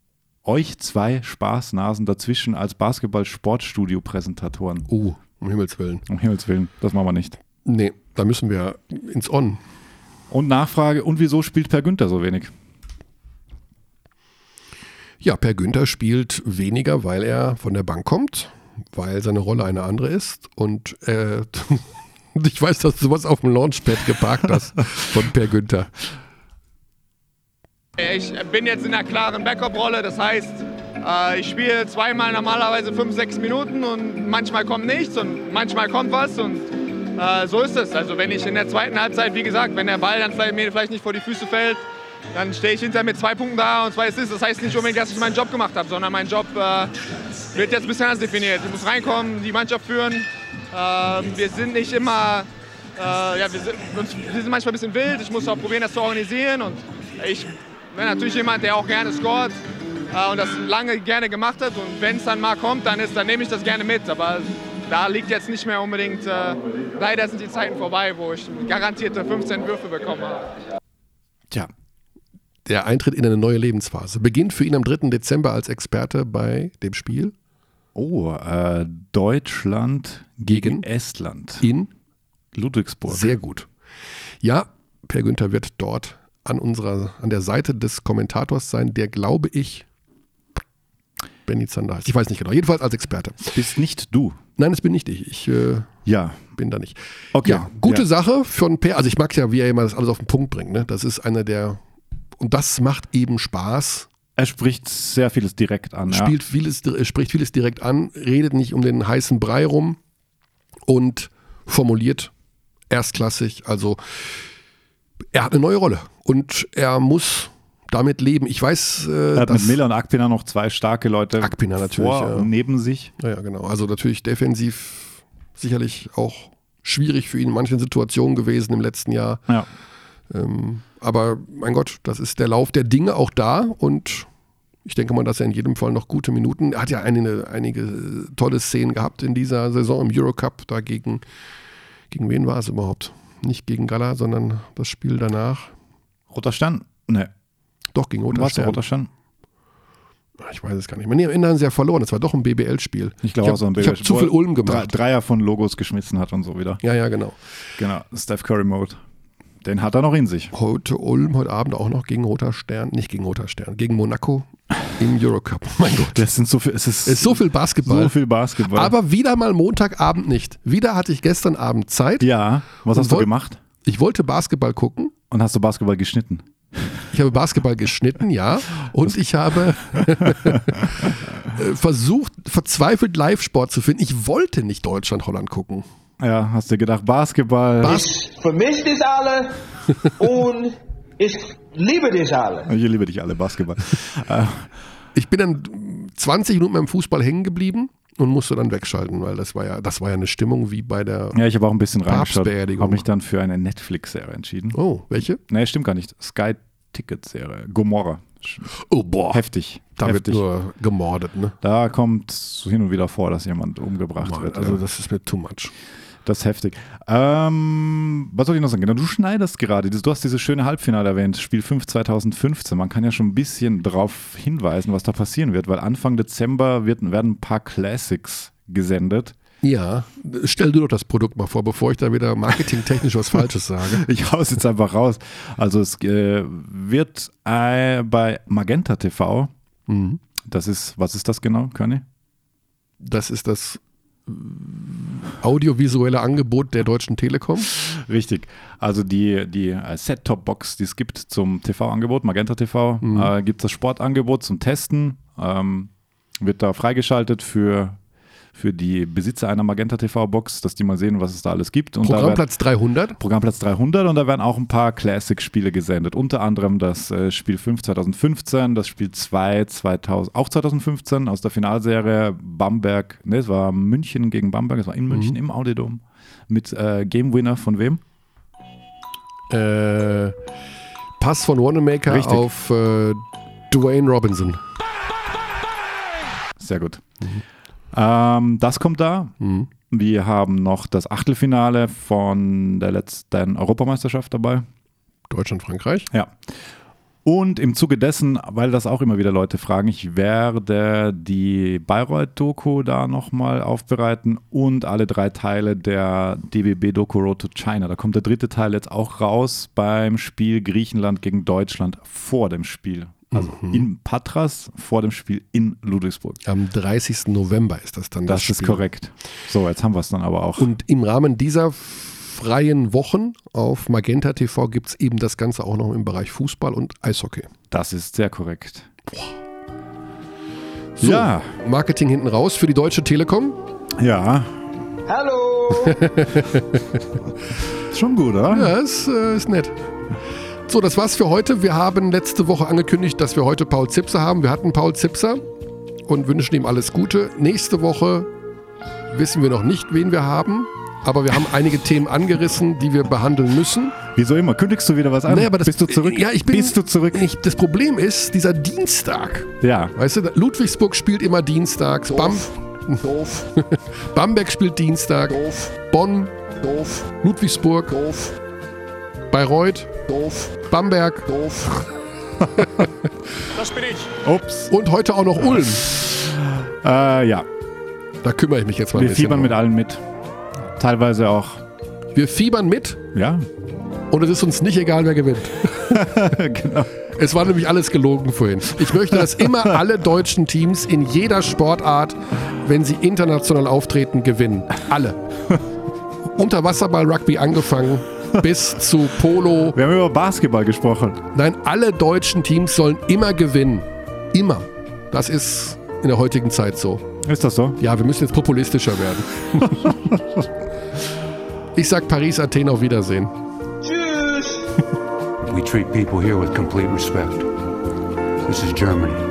euch zwei Spaßnasen dazwischen als Basketball-Sportstudio-Präsentatoren. Oh, um Himmels Willen. Um Himmels Willen, das machen wir nicht. Nee, da müssen wir ins On. Und Nachfrage, und wieso spielt Per Günther so wenig? Ja, Per Günther spielt weniger, weil er von der Bank kommt, weil seine Rolle eine andere ist und äh, ich weiß, dass du sowas auf dem Launchpad geparkt hast von Per Günther. Ich bin jetzt in einer klaren Backup-Rolle, das heißt, äh, ich spiele zweimal normalerweise fünf, sechs Minuten und manchmal kommt nichts und manchmal kommt was und äh, so ist es. Also wenn ich in der zweiten Halbzeit, wie gesagt, wenn der Ball dann vielleicht, mir vielleicht nicht vor die Füße fällt, dann stehe ich hinter mit zwei Punkten da und zwei Assists. Das heißt nicht unbedingt, dass ich meinen Job gemacht habe, sondern mein Job äh, wird jetzt ein bisschen anders definiert. Ich muss reinkommen, die Mannschaft führen. Ähm, wir sind nicht immer, äh, ja, wir sind, wir sind manchmal ein bisschen wild. Ich muss auch probieren, das zu organisieren und ich bin natürlich jemand, der auch gerne scoret äh, und das lange gerne gemacht hat. Und wenn es dann mal kommt, dann, ist, dann nehme ich das gerne mit. Aber da liegt jetzt nicht mehr unbedingt, äh, leider sind die Zeiten vorbei, wo ich garantierte 15 Würfe bekommen habe. Tja, Der Eintritt in eine neue Lebensphase beginnt für ihn am 3. Dezember als Experte bei dem Spiel oh, äh, Deutschland gegen, Gegen? Estland. in Ludwigsburg. Sehr gut. Ja, Per Günther wird dort an unserer, an der Seite des Kommentators sein, der glaube ich Benny Zander heißt. Ich weiß nicht genau. Jedenfalls als Experte. Bist nicht du. Nein, das bin nicht ich. Ich äh, Ja, bin da nicht. okay. Ja, gute Ja. Sache von Per. Also ich mag ja, wie er immer das alles auf den Punkt bringt. Ne? Das ist einer der und das macht eben Spaß. Er spricht sehr vieles direkt an. ja. Spielt vieles, äh, spricht vieles direkt an, redet nicht um den heißen Brei rum und formuliert erstklassig. Also er hat eine neue Rolle und er muss damit leben. Ich weiß, äh, Er hat mit Miller und Akpina noch zwei starke Leute Akpina natürlich, vor ja. und neben sich. Ja, ja, genau. Also natürlich defensiv sicherlich auch schwierig für ihn in manchen Situationen gewesen im letzten Jahr. Ja. Ähm, aber mein Gott, das ist der Lauf der Dinge auch da und ich denke mal, dass er in jedem Fall noch gute Minuten. Er hat ja einige, einige tolle Szenen gehabt in dieser Saison im Eurocup. Da gegen, gegen wen war es überhaupt? Nicht gegen Gala, sondern das Spiel danach. Roter Stern? Ne. Doch, gegen Roter Was Stern. Roter Stern? Ich weiß es gar nicht mehr. Nee, am Ende haben sie ja verloren. Es war doch ein BBL-Spiel. Ich glaube ich auch so ein habe hab Bild, zu viel Ulm gemacht. Dreier von Logos geschmissen hat und so wieder. Ja, ja, genau. Genau. Steph Curry Mode. Den hat er noch in sich. Heute Ulm, heute Abend auch noch gegen Roter Stern. Nicht gegen Roter Stern, gegen Monaco im Eurocup. Mein Gott. Das sind so viel, es ist, Es ist so viel Basketball. so viel Basketball. Aber wieder mal Montagabend nicht. Wieder hatte ich gestern Abend Zeit. ja, was hast du gemacht? Ich wollte Basketball gucken. Und hast du Basketball geschnitten? Ich habe Basketball geschnitten, ja. Und ich habe äh, versucht, verzweifelt Live-Sport zu finden. Ich wollte nicht Deutschland-Holland gucken. Ja, hast du gedacht, Basketball. Bas- Ich vermisse dich alle und ich liebe dich alle. ich liebe dich alle, Basketball. äh, Ich bin dann 20 Minuten beim Fußball hängen geblieben und musste dann wegschalten, weil das war ja, das war ja eine Stimmung wie bei der. ja, ich habe auch ein bisschen reingeschaut. Habe mich dann für eine Netflix-Serie entschieden. Oh, welche? Nee, stimmt gar nicht. Sky Ticket-Serie. Gomorra. Oh, boah. Heftig. Da wird heftig. nur gemordet, ne? Da kommt so hin und wieder vor, dass jemand umgebracht wird. Also, ja. das ist mir too much. Das ist heftig. Ähm, was soll ich noch sagen? Genau, du schneidest gerade. Du hast dieses schöne Halbfinale erwähnt, Spiel 5 2015. Man kann ja schon ein bisschen darauf hinweisen, was da passieren wird, weil Anfang Dezember wird, werden ein paar Classics gesendet. Ja, stell du doch das Produkt mal vor, bevor ich da wieder marketingtechnisch was Falsches sage. Ich hau's jetzt einfach raus. Also es äh, wird äh, bei Magenta TV, Mhm. das ist, was ist das genau, Körny? Das ist das audiovisuelle Angebot der Deutschen Telekom. Richtig. Also die, die äh, Set-Top-Box, die es gibt zum TV-Angebot, Magenta TV, Mhm. äh, gibt es das Sportangebot zum Testen. Ähm, wird da freigeschaltet für, für die Besitzer einer Magenta TV-Box, dass die mal sehen, was es da alles gibt. Und Programmplatz 300. Programmplatz 300 und da werden auch ein paar Classic-Spiele gesendet. Unter anderem das äh, Spiel 5 2015, das Spiel 2 2000, auch 2015 aus der Finalserie Bamberg, ne, es war München gegen Bamberg, es war in München im Audidom mit äh, Game Winner von wem? Äh, Pass von Wanamaker Richtig. auf äh, Dwayne Robinson. Sehr gut. Ähm, das kommt da. Mhm. Wir haben noch das Achtelfinale von der letzten Europameisterschaft dabei. Deutschland, Frankreich. Ja. Und im Zuge dessen, weil das auch immer wieder Leute fragen, ich werde die Bayreuth-Doku da nochmal aufbereiten und alle drei Teile der DBB-Doku Road to China. Da kommt der dritte Teil jetzt auch raus beim Spiel Griechenland gegen Deutschland vor dem Spiel. Also in Patras vor dem Spiel in Ludwigsburg. Am 30. November ist das dann das, Das ist korrekt. So, jetzt haben wir es dann aber auch. Und im Rahmen dieser freien Wochen auf Magenta TV gibt es eben das Ganze auch noch im Bereich Fußball und Eishockey. das ist sehr korrekt. So, Ja. Marketing hinten raus für die Deutsche Telekom. Ja, Hallo! ist schon gut, oder? Ja, ist, äh, ist nett. So, das war's für heute. Wir haben letzte Woche angekündigt, dass wir heute Paul Zipser haben. Wir hatten Paul Zipser und wünschen ihm alles Gute. Nächste Woche wissen wir noch nicht, wen wir haben. Aber wir haben einige Themen angerissen, die wir behandeln müssen. Wieso immer? Kündigst du wieder was an? Nee, aber das- Bist du zurück? Ja, ich bin- Bist du zurück? Ich, das Problem ist, dieser Dienstag. Ja. Weißt du, Ludwigsburg spielt immer dienstags. Bam Doof, Bamberg spielt Dienstag. doof, Bonn, doof, Ludwigsburg, doof, Bayreuth, doof, Bamberg doof. Das bin ich. Ups. und heute auch noch Ulm. Äh, ja, Da kümmere ich mich jetzt mal ein wir bisschen. fiebern drum. mit allen mit. Teilweise auch, Wir fiebern mit ja, und es ist uns nicht egal, wer gewinnt. genau. Es war nämlich alles gelogen vorhin. Ich möchte, dass immer alle deutschen Teams in jeder Sportart, wenn sie international auftreten, gewinnen. Alle. Unterwasserball-Rugby angefangen bis zu Polo. Wir haben über Basketball gesprochen. Nein, alle deutschen Teams sollen immer gewinnen. Immer. Das ist in der heutigen Zeit so. Ist das so? Ja, wir müssen jetzt populistischer werden. ich sag Paris, Athen auf Wiedersehen. Tschüss! We treat people here with complete respect. This is Germany.